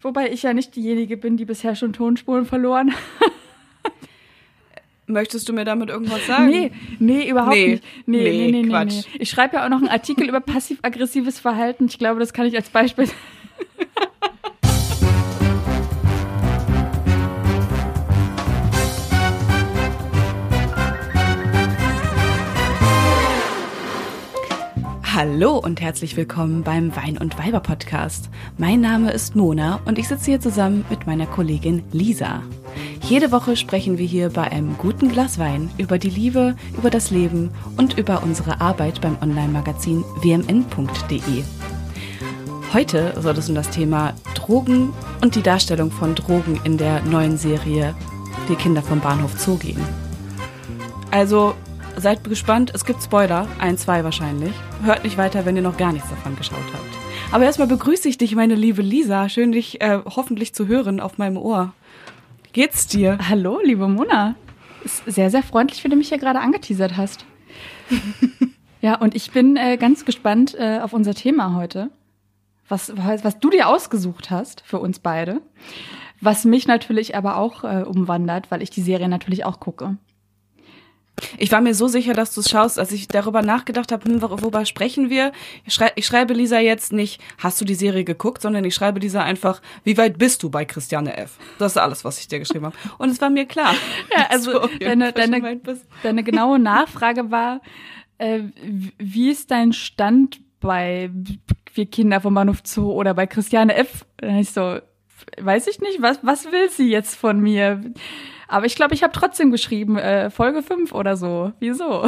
Wobei ich ja nicht diejenige bin, die bisher schon Tonspuren verloren. Möchtest du mir damit irgendwas sagen? Nee, nee, überhaupt Nee. nicht. Nee, Nee, nee, nee, nee, Quatsch. nee. Ich schreibe ja auch noch einen Artikel über passiv-aggressives Verhalten. Ich glaube, das kann ich als Beispiel. Hallo und herzlich willkommen beim Wein und Weiber Podcast. Mein Name ist Mona und ich sitze hier zusammen mit meiner Kollegin Lisa. Jede Woche sprechen wir hier bei einem guten Glas Wein über die Liebe, über das Leben und über unsere Arbeit beim Online-Magazin wmn.de. Heute soll es um das Thema Drogen und die Darstellung von Drogen in der neuen Serie Die Kinder vom Bahnhof Zoo gehen. Also seid gespannt, es gibt Spoiler, ein, zwei wahrscheinlich. Hört nicht weiter, wenn ihr noch gar nichts davon geschaut habt. Aber erstmal begrüße ich dich, meine liebe Lisa. Schön, dich äh, hoffentlich zu hören auf meinem Ohr. Wie Geht's dir? Hallo, liebe Mona. Ist sehr, sehr freundlich, wie du mich hier gerade angeteasert hast. ja, und ich bin äh, ganz gespannt äh, auf unser Thema heute. Was, was was du dir ausgesucht hast für uns beide. Was mich natürlich aber auch äh, umwandert, weil ich die Serie natürlich auch gucke. Ich war mir so sicher, dass du es schaust, als ich darüber nachgedacht habe, hm, wor- worüber sprechen wir? Ich, schrei ich schreibe Lisa jetzt nicht, hast du die Serie geguckt, sondern ich schreibe Lisa einfach, wie weit bist du bei Christiane F? Das ist alles, was ich dir geschrieben habe. Und es war mir klar. Ja, also deine, deine, deine genaue Nachfrage war, äh, wie ist dein Stand bei Wir Kinder vom Bahnhof Zoo oder bei Christiane F? Dann hab ich so, weiß ich nicht, was, was will sie jetzt von mir? Aber ich glaube, ich habe trotzdem geschrieben, äh, Folge 5 oder so. Wieso?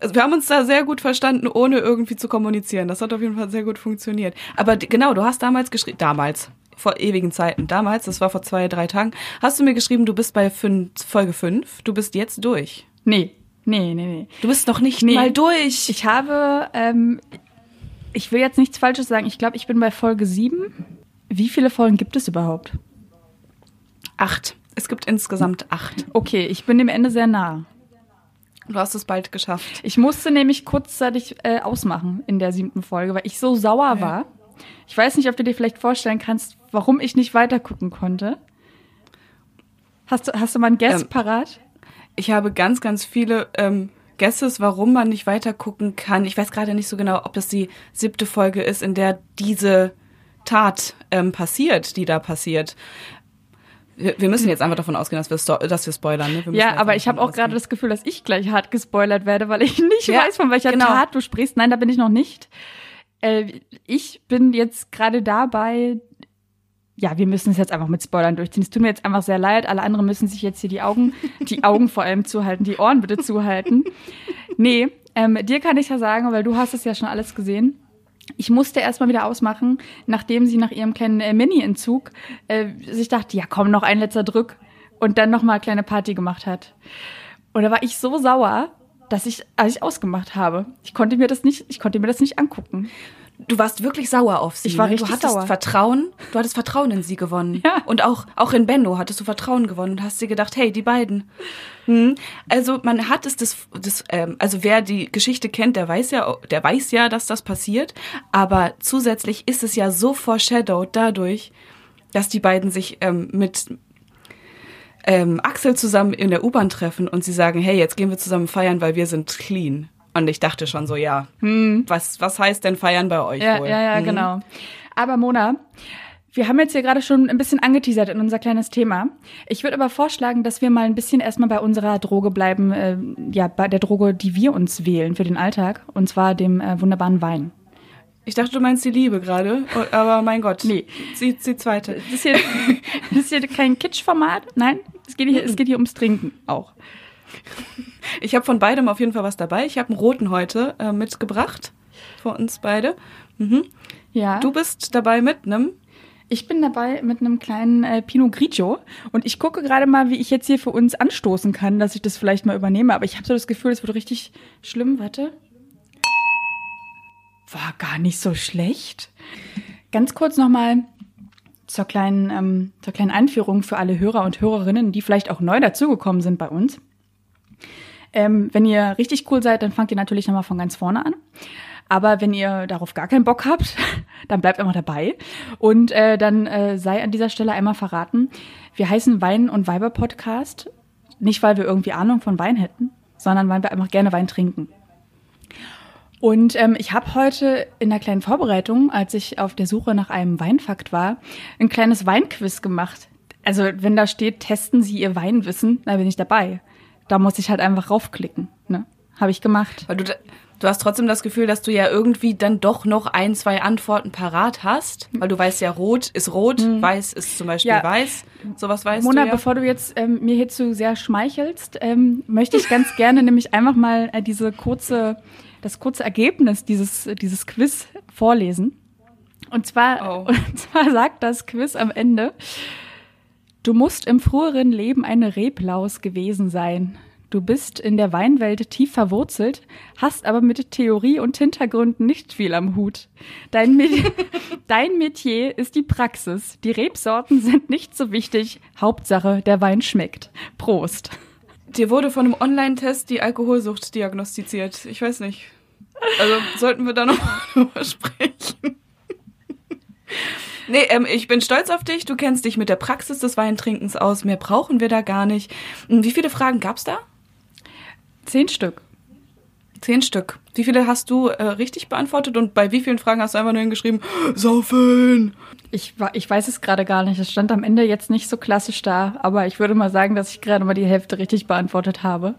Also wir haben uns da sehr gut verstanden, ohne irgendwie zu kommunizieren. Das hat auf jeden Fall sehr gut funktioniert. Aber genau, du hast damals geschrieben, damals, vor ewigen Zeiten, damals, das war vor zwei, drei Tagen, hast du mir geschrieben, du bist bei fünf, Folge 5, du bist jetzt durch. Nee, nee, nee, nee. Du bist noch nicht Nee. mal durch. Ich habe, ähm, ich will jetzt nichts Falsches sagen, ich glaube, ich bin bei Folge 7. Wie viele Folgen gibt es überhaupt? acht. Es gibt insgesamt acht. Okay, ich bin dem Ende sehr nah. Du hast es bald geschafft. Ich musste nämlich kurzzeitig äh, ausmachen in der siebten Folge, weil ich so sauer war. Ich weiß nicht, ob du dir vielleicht vorstellen kannst, warum ich nicht weitergucken konnte. Hast du, hast du mal einen Guess Ähm, parat? Ich habe ganz, ganz viele ähm, Guesses, warum man nicht weiter gucken kann. Ich weiß gerade nicht so genau, ob das die siebte Folge ist, in der diese Tat ähm, passiert, die da passiert. Wir, müssen jetzt einfach davon ausgehen, dass wir, dass wir spoilern. Ne? Wir Ja, aber ich habe auch gerade das Gefühl, dass ich gleich hart gespoilert werde, weil ich nicht Ja, weiß, von welcher genau. Tat du sprichst. Nein, da bin ich noch nicht. Äh, ich bin jetzt gerade dabei. Ja, wir müssen es jetzt einfach mit Spoilern durchziehen. Es tut mir jetzt einfach sehr leid. Alle anderen müssen sich jetzt hier die Augen, die Augen vor allem zuhalten, die Ohren bitte zuhalten. Nee, ähm, dir kann ich ja sagen, weil du hast es ja schon alles gesehen. Ich musste erstmal wieder ausmachen, nachdem sie nach ihrem kleinen äh, Mini-Entzug äh, sich dachte, ja komm, noch ein letzter Drück und dann noch mal eine kleine Party gemacht hat. Und da war ich so sauer, dass ich, als ich ausgemacht habe, ich konnte mir das nicht, ich konnte mir das nicht angucken. Du warst wirklich sauer auf sie. Ich war ne? richtig Du hattest sauer. Vertrauen. Du hattest Vertrauen in sie gewonnen. Ja. Und auch, auch in Benno hattest du Vertrauen gewonnen und hast dir gedacht, hey, die beiden. Hm. Also man hat es das, das ähm, also wer die Geschichte kennt, der weiß ja, der weiß ja, dass das passiert. Aber zusätzlich ist es ja so foreshadowed dadurch, dass die beiden sich ähm, mit ähm, Axel zusammen in der U-Bahn treffen und sie sagen, hey, jetzt gehen wir zusammen feiern, weil wir sind clean. Und ich dachte schon so, ja, was, was heißt denn feiern bei euch Hm. Ja, wohl? ja, ja, Mhm. genau. Aber Mona, wir haben jetzt hier gerade schon ein bisschen angeteasert in unser kleines Thema. Ich würde aber vorschlagen, dass wir mal ein bisschen erstmal bei unserer Droge bleiben, äh, ja, bei der Droge, die wir uns wählen für den Alltag, und zwar dem äh, wunderbaren Wein. Ich dachte, du meinst die Liebe gerade, aber mein Gott. Nee. Sie, die zweite. Das ist hier, das ist hier kein Kitsch-Format, nein, es geht, hier, es geht hier ums Trinken auch. Ich habe von beidem auf jeden Fall was dabei. Ich habe einen roten heute äh, mitgebracht für uns beide. Mhm. Ja. Du bist dabei mit einem. Ich bin dabei mit einem kleinen äh, Pinot Grigio und ich gucke gerade mal, wie ich jetzt hier für uns anstoßen kann, dass ich das vielleicht mal übernehme. Aber ich habe so das Gefühl, es wird richtig schlimm. Warte. War gar nicht so schlecht. Ganz kurz nochmal zur kleinen, ähm, zur kleinen Einführung für alle Hörer und Hörerinnen, die vielleicht auch neu dazugekommen sind bei uns. Ähm, wenn ihr richtig cool seid, dann fangt ihr natürlich nochmal von ganz vorne an. Aber wenn ihr darauf gar keinen Bock habt, dann bleibt einfach dabei. Und äh, dann äh, sei an dieser Stelle einmal verraten, wir heißen Wein und Weiber Podcast. Nicht, weil wir irgendwie Ahnung von Wein hätten, sondern weil wir einfach gerne Wein trinken. Und ähm, ich habe heute in der kleinen Vorbereitung, als ich auf der Suche nach einem Weinfakt war, ein kleines Weinquiz gemacht. Also wenn da steht, testen Sie Ihr Weinwissen, da bin ich dabei. Da muss ich halt einfach raufklicken. Ne? Habe ich gemacht. Weil du, du hast trotzdem das Gefühl, dass du ja irgendwie dann doch noch ein, zwei Antworten parat hast. Weil du weißt ja, rot ist rot, hm. weiß ist zum Beispiel ja. weiß. Sowas weißt Mona, du ja. bevor du jetzt ähm, mir hierzu sehr schmeichelst, ähm, möchte ich ganz gerne nämlich einfach mal äh, diese kurze das kurze Ergebnis dieses, dieses Quiz vorlesen. Und zwar, oh. und zwar sagt das Quiz am Ende, du musst im früheren Leben eine Reblaus gewesen sein. Du bist in der Weinwelt tief verwurzelt, hast aber mit Theorie und Hintergründen nicht viel am Hut. Dein, Metier, dein Metier ist die Praxis. Die Rebsorten sind nicht so wichtig. Hauptsache, der Wein schmeckt. Prost. Dir wurde von einem Online-Test die Alkoholsucht diagnostiziert. Ich weiß nicht. Also sollten wir da noch drüber sprechen. Nee, ähm, ich bin stolz auf dich. Du kennst dich mit der Praxis des Weintrinkens aus. Mehr brauchen wir da gar nicht. Wie viele Fragen gab's da? Zehn Stück. Zehn Stück. Wie viele hast du äh, richtig beantwortet und bei wie vielen Fragen hast du einfach nur hingeschrieben, saufen? Ich, ich weiß es gerade gar nicht. Es stand am Ende jetzt nicht so klassisch da, aber ich würde mal sagen, dass ich gerade mal die Hälfte richtig beantwortet habe.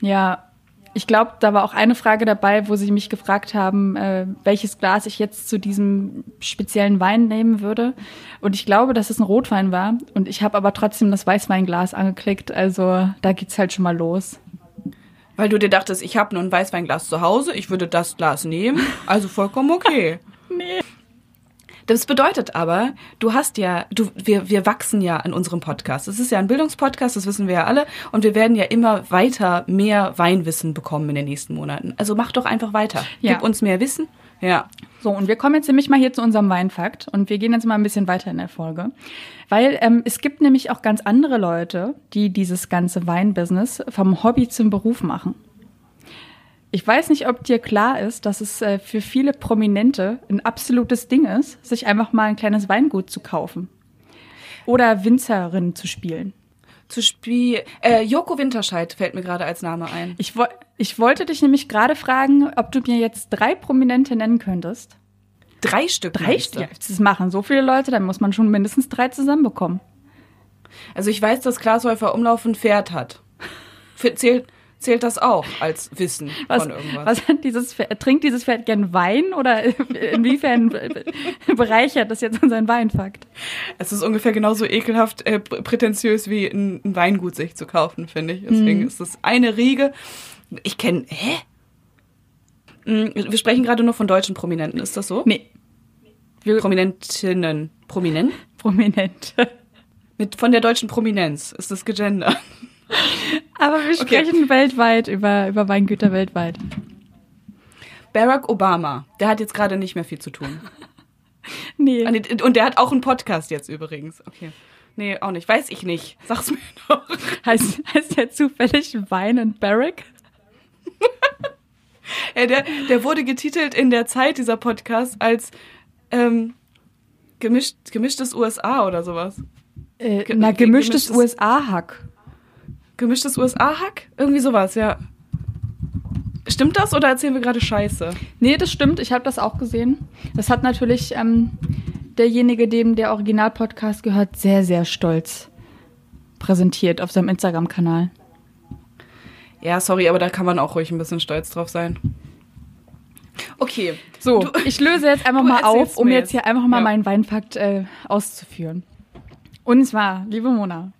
Ja, ich glaube, da war auch eine Frage dabei, wo sie mich gefragt haben, äh, welches Glas ich jetzt zu diesem speziellen Wein nehmen würde. Und ich glaube, dass es ein Rotwein war. Und ich habe aber trotzdem das Weißweinglas angeklickt. Also da geht's halt schon mal los. Weil du dir dachtest, ich habe nur ein Weißweinglas zu Hause, ich würde das Glas nehmen, also vollkommen okay. nee. Das bedeutet aber, du hast ja, du, wir, wir wachsen ja in unserem Podcast. Es ist ja ein Bildungspodcast, das wissen wir ja alle. Und wir werden ja immer weiter mehr Weinwissen bekommen in den nächsten Monaten. Also mach doch einfach weiter. Ja. Gib uns mehr Wissen. Ja. So, und wir kommen jetzt nämlich mal hier zu unserem Weinfakt und wir gehen jetzt mal ein bisschen weiter in der Folge. Weil ähm, es gibt nämlich auch ganz andere Leute, die dieses ganze Weinbusiness vom Hobby zum Beruf machen. Ich weiß nicht, ob dir klar ist, dass es äh, für viele Prominente ein absolutes Ding ist, sich einfach mal ein kleines Weingut zu kaufen. Oder Winzerin zu spielen. Zu spielen. Äh, Joko Winterscheid fällt mir gerade als Name ein. Ich, wo ich wollte dich nämlich gerade fragen, ob du mir jetzt drei Prominente nennen könntest. Drei Stück? Drei Stück. Ja, das machen so viele Leute, dann muss man schon mindestens drei zusammenbekommen. Also ich weiß, dass Klaas Häufer Umlauf ein Pferd hat. Zählt, Zählt das auch als Wissen was, von irgendwas? Was hat dieses Pferd, trinkt dieses Pferd gern Wein oder inwiefern bereichert das jetzt unseren Weinfakt? Es ist ungefähr genauso ekelhaft äh, prätentiös wie ein, ein, Weingut sich zu kaufen, finde ich. Deswegen hm. ist das eine Riege. Ich kenne, hä? Hm, wir sprechen gerade nur von deutschen Prominenten, ist das so? Nee. Wir Prominentinnen. Prominent? Prominente. Mit, von der deutschen Prominenz ist das gegendert. Aber wir sprechen okay. weltweit über, über Weingüter weltweit. Barack Obama, der hat jetzt gerade nicht mehr viel zu tun. nee. Und der hat auch einen Podcast jetzt übrigens. Okay. Nee, auch nicht. Weiß ich nicht. Sag's mir doch. Heißt, heißt der zufällig Wein und Barack? ja, der, der wurde getitelt in der Zeit dieser Podcast als ähm, gemischt, gemischtes USA oder sowas. Äh, na, gemischtes, gemischtes USA-Hack. Gemischtes USA-Hack? Irgendwie sowas, ja. Stimmt das oder erzählen wir gerade Scheiße? Nee, das stimmt. Ich habe das auch gesehen. Das hat natürlich ähm, derjenige, dem der Original-Podcast gehört, sehr, sehr stolz präsentiert auf seinem Instagram-Kanal. Ja, sorry, aber da kann man auch ruhig ein bisschen stolz drauf sein. Okay. So, du, ich löse jetzt einfach mal auf, um jetzt hier einfach mal ja. meinen Weinfakt äh, auszuführen. Und zwar, liebe Mona,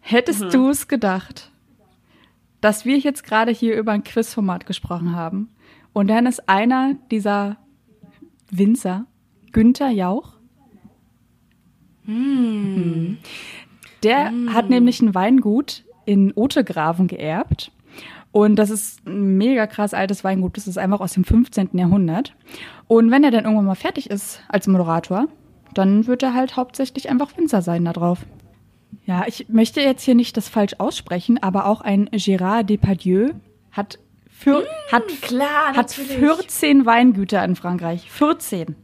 Hättest mhm. du es gedacht, dass wir jetzt gerade hier über ein Quizformat gesprochen haben und dann ist einer dieser Winzer, Günther Jauch, hm. der hm. hat nämlich ein Weingut in Otegraven geerbt. Und das ist ein mega krass altes Weingut. Das ist einfach aus dem 15. Jahrhundert. Und wenn er dann irgendwann mal fertig ist als Moderator, dann wird er halt hauptsächlich einfach Winzer sein da drauf. Ja, ich möchte jetzt hier nicht das falsch aussprechen, aber auch ein Gérard Depardieu hat Für, hat, klar, hat 14 Weingüter in Frankreich. 14.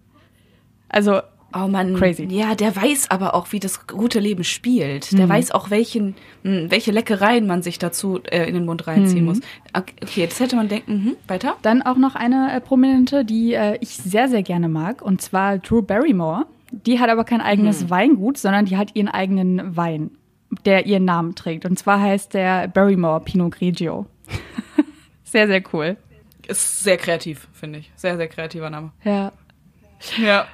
Also Oh man, Crazy. Ja, der weiß aber auch, wie das gute Leben spielt. Der weiß auch, welchen, mh, welche Leckereien man sich dazu äh, in den Mund reinziehen muss. Okay, jetzt hätte man denken, mhm, weiter. Dann auch noch eine äh, Prominente, die äh, ich sehr, sehr gerne mag, und zwar Drew Barrymore. Die hat aber kein eigenes Weingut, sondern die hat ihren eigenen Wein, der ihren Namen trägt. Und zwar heißt der Barrymore Pinot Grigio. sehr, sehr cool. Ist sehr kreativ, finde ich. Sehr, sehr kreativer Name. Ja. Ja.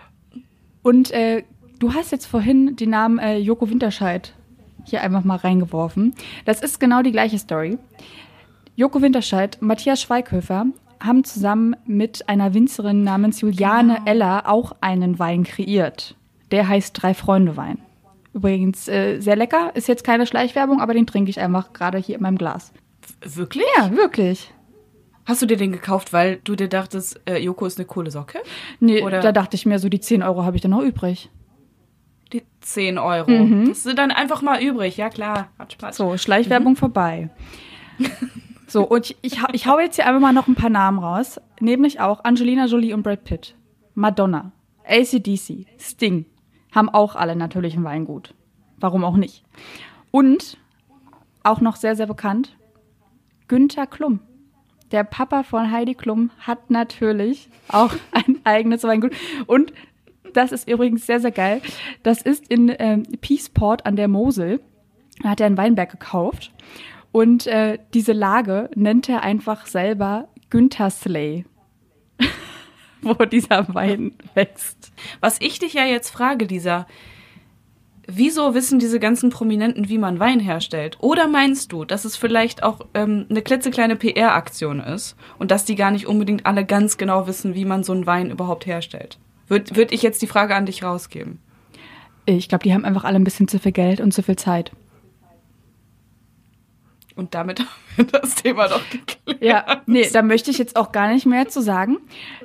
Und äh, du hast jetzt vorhin den Namen äh, Joko Winterscheid hier einfach mal reingeworfen. Das ist genau die gleiche Story. Joko Winterscheid, Matthias Schweighöfer haben zusammen mit einer Winzerin namens Juliane Eller auch einen Wein kreiert. Der heißt Drei Freunde Wein. Übrigens äh, sehr lecker, ist jetzt keine Schleichwerbung, aber den trinke ich einfach gerade hier in meinem Glas. Wirklich? Ja, wirklich. Hast du dir den gekauft, weil du dir dachtest, äh, Joko ist eine coole Socke? Nee, Oder- da dachte ich mir, so die 10 Euro habe ich dann noch übrig. Die 10 Euro. Das sind dann einfach mal übrig. Ja, klar. Hat Spaß. So, Schleichwerbung vorbei. So, und ich, ich, ich hau jetzt hier einfach mal noch ein paar Namen raus. Nämlich auch Angelina Jolie und Brad Pitt. Madonna, ACDC, Sting. Haben auch alle natürlich ein Weingut. Warum auch nicht? Und, auch noch sehr, sehr bekannt, Günther Klum. Der Papa von Heidi Klum hat natürlich auch ein eigenes Weingut. Und das ist übrigens sehr, sehr geil. Das ist in ähm, Peaceport an der Mosel. Da hat er einen Weinberg gekauft. Und äh, diese Lage nennt er einfach selber Günthersley, wo dieser Wein wächst. Was ich dich ja jetzt frage, Lisa, wieso wissen diese ganzen Prominenten, wie man Wein herstellt? Oder meinst du, dass es vielleicht auch ähm, eine klitzekleine PR-Aktion ist und dass die gar nicht unbedingt alle ganz genau wissen, wie man so einen Wein überhaupt herstellt? Würde würd ich jetzt die Frage an dich rausgeben. Ich glaube, die haben einfach alle ein bisschen zu viel Geld und zu viel Zeit. Und damit haben wir das Thema doch geklärt. Ja, nee, da möchte ich jetzt auch gar nicht mehr zu sagen.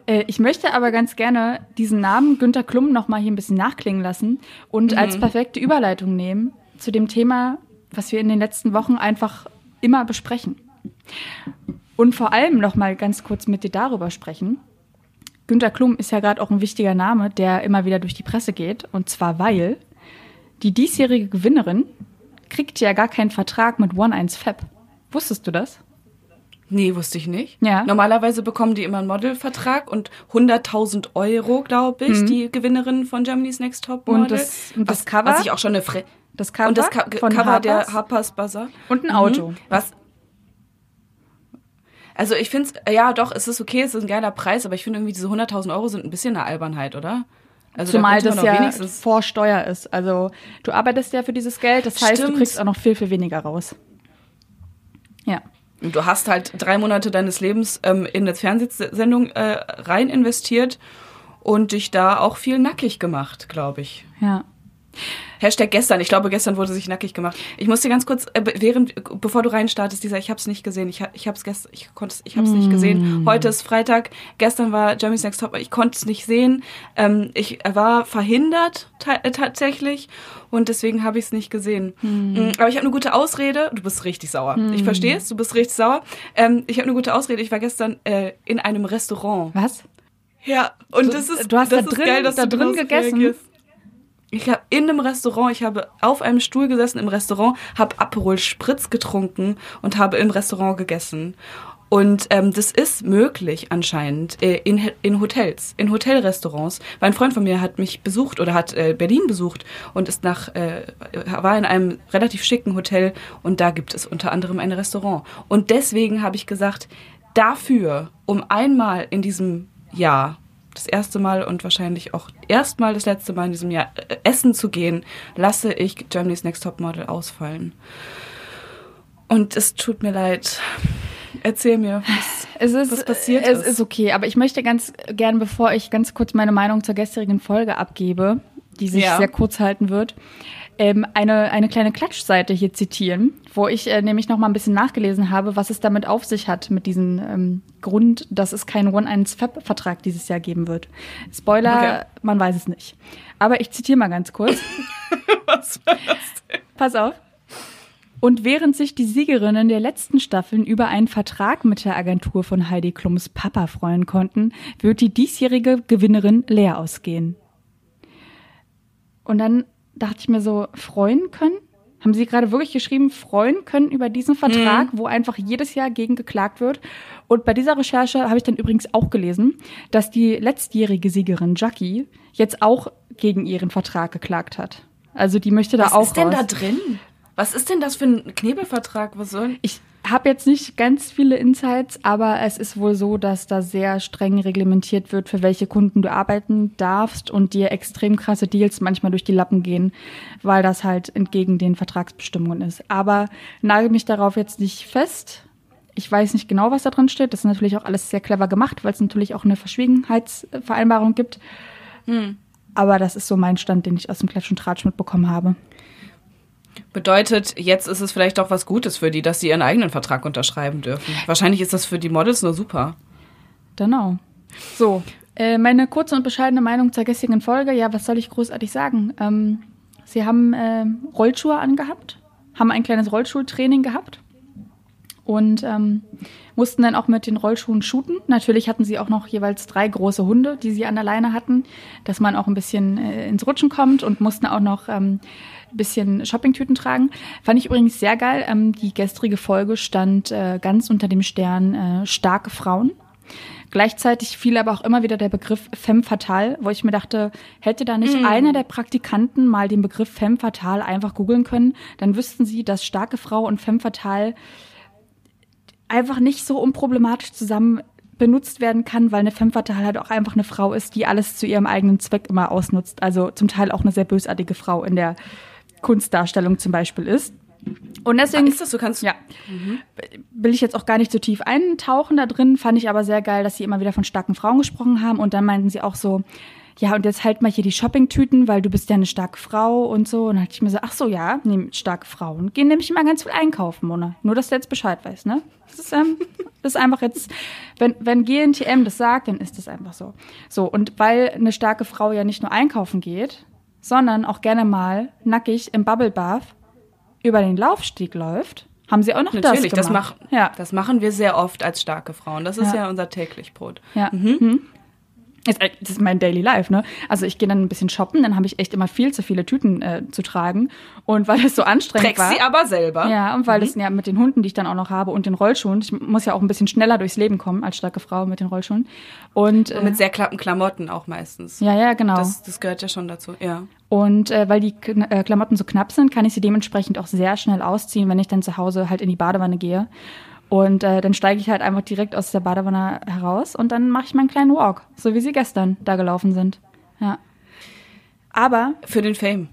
Äh, ich möchte aber ganz gerne diesen Namen Günter Klum noch mal hier ein bisschen nachklingen lassen und als perfekte Überleitung nehmen zu dem Thema, was wir in den letzten Wochen einfach immer besprechen. Und vor allem noch mal ganz kurz mit dir darüber sprechen. Günter Klum ist ja gerade auch ein wichtiger Name, der immer wieder durch die Presse geht. Und zwar weil die diesjährige Gewinnerin kriegt ja gar keinen Vertrag mit One 1 Fab. Wusstest du das? Nee, wusste ich nicht. Ja. Normalerweise bekommen die immer einen Modelvertrag und 100.000 Euro, glaube ich, die Gewinnerin von Germany's Next Top Model. Mhm. Und das- und das was, Cover? Was ich auch schon eine Fre Das Cover, und das Ka von Cover der Harper's Harper's Bazaar. und ein Auto. Mhm. Was? Also ich finde es, ja doch, es ist okay, es ist ein geiler Preis, aber ich finde irgendwie diese 100.000 Euro sind ein bisschen eine Albernheit, oder? Also Zumal das ja vor Steuer ist. Also du arbeitest ja für dieses Geld, das heißt, Stimmt. du kriegst auch noch viel, viel weniger raus. Ja. Und Du hast halt drei Monate deines Lebens ähm, in eine Fernsehsendung äh, rein investiert und dich da auch viel nackig gemacht, glaube ich. Ja. Hashtag gestern. Ich glaube, gestern wurde sich nackig gemacht. Ich muss dir ganz kurz, äh, während, bevor du reinstartest, dieser, ich habe es nicht gesehen. Ich, ich habe es gestern, ich konnte es, ich habe es nicht gesehen. Heute ist Freitag. Gestern war Jeremy's Next Top. Ich konnte es nicht sehen. Ähm, ich war verhindert äh, tatsächlich und deswegen habe ich es nicht gesehen. Mm, Aber ich habe eine gute Ausrede. Du bist richtig sauer. Ich verstehe es. Du bist richtig sauer. Ähm, ich habe eine gute Ausrede. Ich war gestern äh, in einem Restaurant. Was? Ja, und Du- das ist, du hast das da ist drin- geil, dass da drin gegessen? reagierst. Ich habe in einem Restaurant, ich habe auf einem Stuhl gesessen im Restaurant, habe Aperol Spritz getrunken und habe im Restaurant gegessen. Und ähm, das ist möglich anscheinend äh, in, in Hotels, in Hotelrestaurants. Weil ein Freund von mir hat mich besucht oder hat äh, Berlin besucht und ist nach äh, war in einem relativ schicken Hotel und da gibt es unter anderem ein Restaurant. Und deswegen habe ich gesagt, dafür, um einmal in diesem Jahr das erste Mal und wahrscheinlich auch erstmal das letzte Mal in diesem Jahr äh, essen zu gehen, lasse ich Germany's Next Top Model ausfallen. Und es tut mir leid. Erzähl mir. Was, Es ist, was passiert es ist. ist okay, aber ich möchte ganz gern, bevor ich ganz kurz meine Meinung zur gestrigen Folge abgebe, die sich Ja. sehr kurz halten wird, ähm, eine, eine kleine Klatschseite hier zitieren, wo ich äh, nämlich noch mal ein bisschen nachgelesen habe, was es damit auf sich hat, mit diesem ähm, Grund, dass es keinen One-1-Vertrag dieses Jahr geben wird. Spoiler, Okay. man weiß es nicht. Aber ich zitiere mal ganz kurz. was war das denn? Pass auf. Und während sich die Siegerinnen der letzten Staffeln über einen Vertrag mit der Agentur von Heidi Klums Papa freuen konnten, wird die diesjährige Gewinnerin leer ausgehen. Und dann dachte ich mir so, freuen können? Haben Sie gerade wirklich geschrieben, freuen können über diesen Vertrag, mhm. wo einfach jedes Jahr gegen geklagt wird? Und bei dieser Recherche habe ich dann übrigens auch gelesen, dass die letztjährige Siegerin Jackie jetzt auch gegen ihren Vertrag geklagt hat. Also die möchte da Was auch. Was ist denn raus. da drin? Was ist denn das für ein Knebelvertrag? Was soll? Ich habe jetzt nicht ganz viele Insights, aber es ist wohl so, dass da sehr streng reglementiert wird, für welche Kunden du arbeiten darfst und dir extrem krasse Deals manchmal durch die Lappen gehen, weil das halt entgegen den Vertragsbestimmungen ist. Aber nagel mich darauf jetzt nicht fest. Ich weiß nicht genau, was da drin steht. Das ist natürlich auch alles sehr clever gemacht, weil es natürlich auch eine Verschwiegenheitsvereinbarung gibt. Hm. Aber das ist so mein Stand, den ich aus dem Klatsch und Tratsch mitbekommen habe. Bedeutet, jetzt ist es vielleicht auch was Gutes für die, dass sie ihren eigenen Vertrag unterschreiben dürfen. Wahrscheinlich ist das für die Models nur super. Genau. So, äh, meine kurze und bescheidene Meinung zur gestrigen Folge. Ja, was soll ich großartig sagen? Ähm, sie haben äh, Rollschuhe angehabt, haben ein kleines Rollschultraining gehabt und ähm, mussten dann auch mit den Rollschuhen shooten. Natürlich hatten sie auch noch jeweils drei große Hunde, die sie an der Leine hatten, dass man auch ein bisschen äh, ins Rutschen kommt und mussten auch noch ähm, bisschen Shoppingtüten tragen. Fand ich übrigens sehr geil. Ähm, die gestrige Folge stand äh, ganz unter dem Stern äh, starke Frauen. Gleichzeitig fiel aber auch immer wieder der Begriff femme fatale, wo ich mir dachte, hätte da nicht mm. einer der Praktikanten mal den Begriff femme fatale einfach googeln können, dann wüssten sie, dass starke Frau und femme fatale einfach nicht so unproblematisch zusammen benutzt werden kann, weil eine femme fatale halt auch einfach eine Frau ist, die alles zu ihrem eigenen Zweck immer ausnutzt. Also zum Teil auch eine sehr bösartige Frau in der Kunstdarstellung zum Beispiel ist. Und deswegen Ach, ist das so kannst ja mhm. will ich jetzt auch gar nicht so tief eintauchen da drin. Fand ich aber sehr geil, dass sie immer wieder von starken Frauen gesprochen haben und dann meinten sie auch so, ja und jetzt halt mal hier die Shoppingtüten, weil du bist ja eine starke Frau und so. Und dann hatte ich mir so, ach so ja, nee, starke Frauen gehen nämlich immer ganz viel einkaufen, Mona. Nur dass du jetzt Bescheid weißt, ne? Das ist, ähm, das ist einfach jetzt, wenn wenn GNTM das sagt, dann ist das einfach so. So und weil eine starke Frau ja nicht nur einkaufen geht, sondern auch gerne mal nackig im Bubble Bath über den Laufstieg läuft, haben sie auch noch Natürlich, das gemacht. Das, mach, ja. das machen wir sehr oft als starke Frauen. Das ist ja, ja unser täglich Brot. Ja. Mhm. Mhm. Das ist mein Daily Life, ne? Also ich gehe dann ein bisschen shoppen, dann habe ich echt immer viel zu viele Tüten äh, zu tragen. Und weil es so anstrengend Trägst war. sie aber selber. Ja, und weil mhm. es ja mit den Hunden, die ich dann auch noch habe und den Rollschuhen, ich muss ja auch ein bisschen schneller durchs Leben kommen als starke Frau mit den Rollschuhen. Und, und mit äh, sehr klappen Klamotten auch meistens. Ja, ja, genau. Das, das gehört ja schon dazu, ja. Und äh, weil die äh, Klamotten so knapp sind, kann ich sie dementsprechend auch sehr schnell ausziehen, wenn ich dann zu Hause halt in die Badewanne gehe. Und äh, dann steige ich halt einfach direkt aus der Badewanne heraus und dann mache ich meinen kleinen Walk, so wie sie gestern da gelaufen sind. Ja. Aber für den Fame.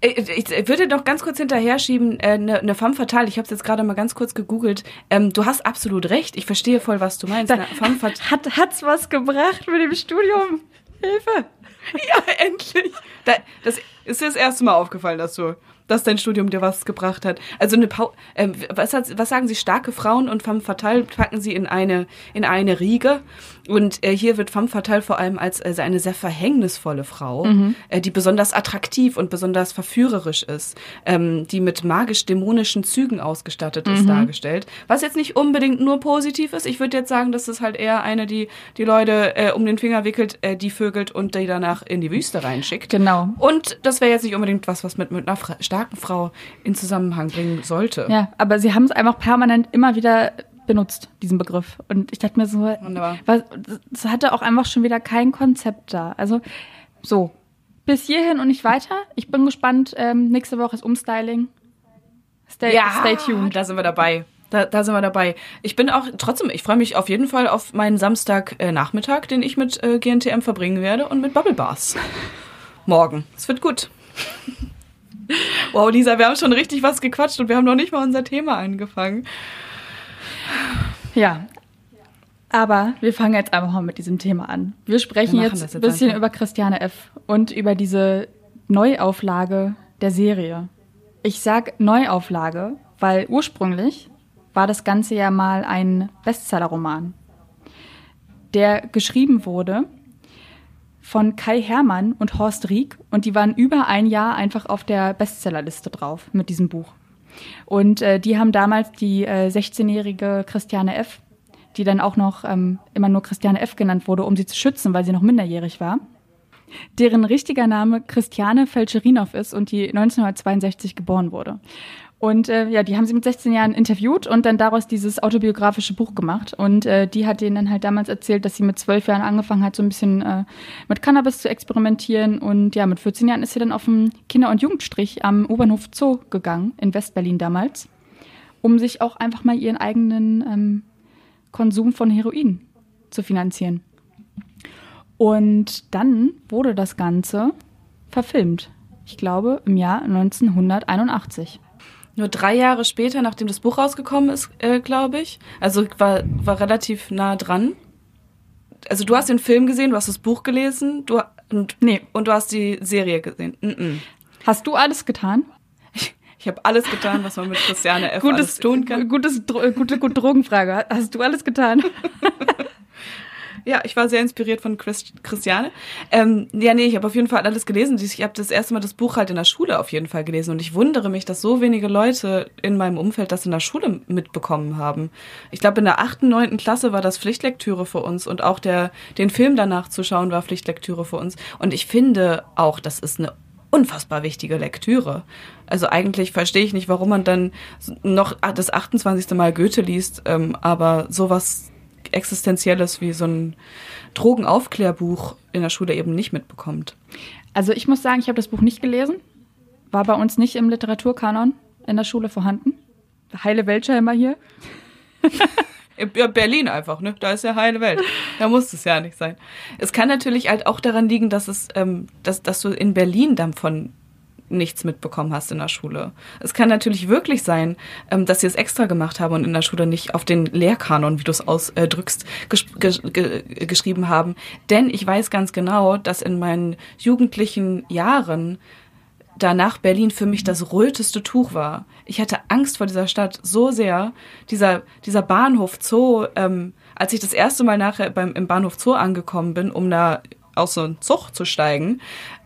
Äh, ich würde doch ganz kurz hinterher schieben, eine, eine femme fatale, ich habe es jetzt gerade mal ganz kurz gegoogelt. Ähm, du hast absolut recht, ich verstehe voll, was du meinst. Da, femme hat hat's was gebracht mit dem Studium? Hilfe! Ja, endlich. Da, das ist dir das erste Mal aufgefallen, dass du dass dein Studium dir was gebracht hat. Also eine Pau äh, was, was sagen Sie, starke Frauen und femme fatale packen sie in eine, in eine Riege. Und äh, hier wird femme fatale vor allem als äh, eine sehr verhängnisvolle Frau, mhm. äh, die besonders attraktiv und besonders verführerisch ist, ähm, die mit magisch-dämonischen Zügen ausgestattet ist, mhm. dargestellt. Was jetzt nicht unbedingt nur positiv ist. Ich würde jetzt sagen, das ist halt eher eine, die die Leute äh, um den Finger wickelt, äh, die vögelt und die danach in die Wüste reinschickt. Genau. Und das wäre jetzt nicht unbedingt was, was mit, mit einer starken Frau in Zusammenhang bringen sollte. Ja, aber sie haben es einfach permanent immer wieder benutzt, diesen Begriff. Und ich dachte mir so, was, das hatte auch einfach schon wieder kein Konzept da. Also so, bis hierhin und nicht weiter. Ich bin gespannt. Ähm, nächste Woche ist Umstyling. Stay, ja, stay tuned. Da sind wir dabei. Da, da sind wir dabei. Ich bin auch trotzdem, ich freue mich auf jeden Fall auf meinen Samstagnachmittag, äh, den ich mit äh, GNTM verbringen werde und mit Bubble Bars. Morgen. Es wird gut. Wow, Lisa, wir haben schon richtig was gequatscht und wir haben noch nicht mal unser Thema angefangen. Ja. Aber wir fangen jetzt einfach mal mit diesem Thema an. Wir sprechen wir jetzt, jetzt, ein bisschen einfach. über Christiane F. und über diese Neuauflage der Serie. Ich sag Neuauflage, weil ursprünglich war das Ganze ja mal ein Bestsellerroman, der geschrieben wurde von Kai Hermann und Horst Rieck und die waren über ein Jahr einfach auf der Bestsellerliste drauf mit diesem Buch. Und äh, die haben damals die äh, 16-jährige Christiane F., die dann auch noch ähm, immer nur Christiane F. genannt wurde, um sie zu schützen, weil sie noch minderjährig war, deren richtiger Name Christiane Felcherinow ist und die 1962 geboren wurde. Und äh, ja, die haben sie mit 16 Jahren interviewt und dann daraus dieses autobiografische Buch gemacht. Und äh, die hat denen dann halt damals erzählt, dass sie mit zwölf Jahren angefangen hat, so ein bisschen äh, mit Cannabis zu experimentieren. Und ja, mit 14 Jahren ist sie dann auf den Kinder- und Jugendstrich am U-Bahnhof Zoo gegangen, in Westberlin damals, um sich auch einfach mal ihren eigenen ähm, Konsum von Heroin zu finanzieren. Und dann wurde das Ganze verfilmt. Ich glaube, im Jahr 1981. Nur drei Jahre später, nachdem das Buch rausgekommen ist, äh, glaube ich. Also war, war relativ nah dran. Also du hast den Film gesehen, du hast das Buch gelesen, du und, nee. und du hast die Serie gesehen. Mm -mm. Hast du alles getan? Ich, ich habe alles getan, was man mit Christiane F. Gutes, tun kann. Gutes, gute, gute Drogenfrage. Hast du alles getan? Ja, ich war sehr inspiriert von Chris, Christiane. Ähm, ja, nee, ich habe auf jeden Fall alles gelesen. Ich habe das erste Mal das Buch halt in der Schule auf jeden Fall gelesen. Und ich wundere mich, dass so wenige Leute in meinem Umfeld das in der Schule mitbekommen haben. Ich glaube, in der achten, neunten Klasse war das Pflichtlektüre für uns und auch der, den Film danach zu schauen war Pflichtlektüre für uns. Und ich finde auch, das ist eine unfassbar wichtige Lektüre. Also eigentlich verstehe ich nicht, warum man dann noch das 28. Mal Goethe liest, ähm, aber sowas Existenzielles wie so ein Drogenaufklärbuch in der Schule eben nicht mitbekommt. Also ich muss sagen, ich habe das Buch nicht gelesen, war bei uns nicht im Literaturkanon in der Schule vorhanden. Heile Weltscheimer hier. Ja, Berlin einfach, ne? Da ist ja heile Welt. Da muss es ja nicht sein. Es kann natürlich halt auch daran liegen, dass es, ähm, dass, dass du in Berlin dann von nichts mitbekommen hast in der Schule. Es kann natürlich wirklich sein, ähm, dass sie es extra gemacht haben und in der Schule nicht auf den Lehrkanon, wie du es ausdrückst, ges ges geschrieben haben. Denn ich weiß ganz genau, dass in meinen jugendlichen Jahren danach Berlin für mich das röteste Tuch war. Ich hatte Angst vor dieser Stadt so sehr. Dieser, dieser Bahnhof Zoo, ähm, als ich das erste Mal nachher beim, im Bahnhof Zoo angekommen bin, um da aus so einem Zug zu steigen,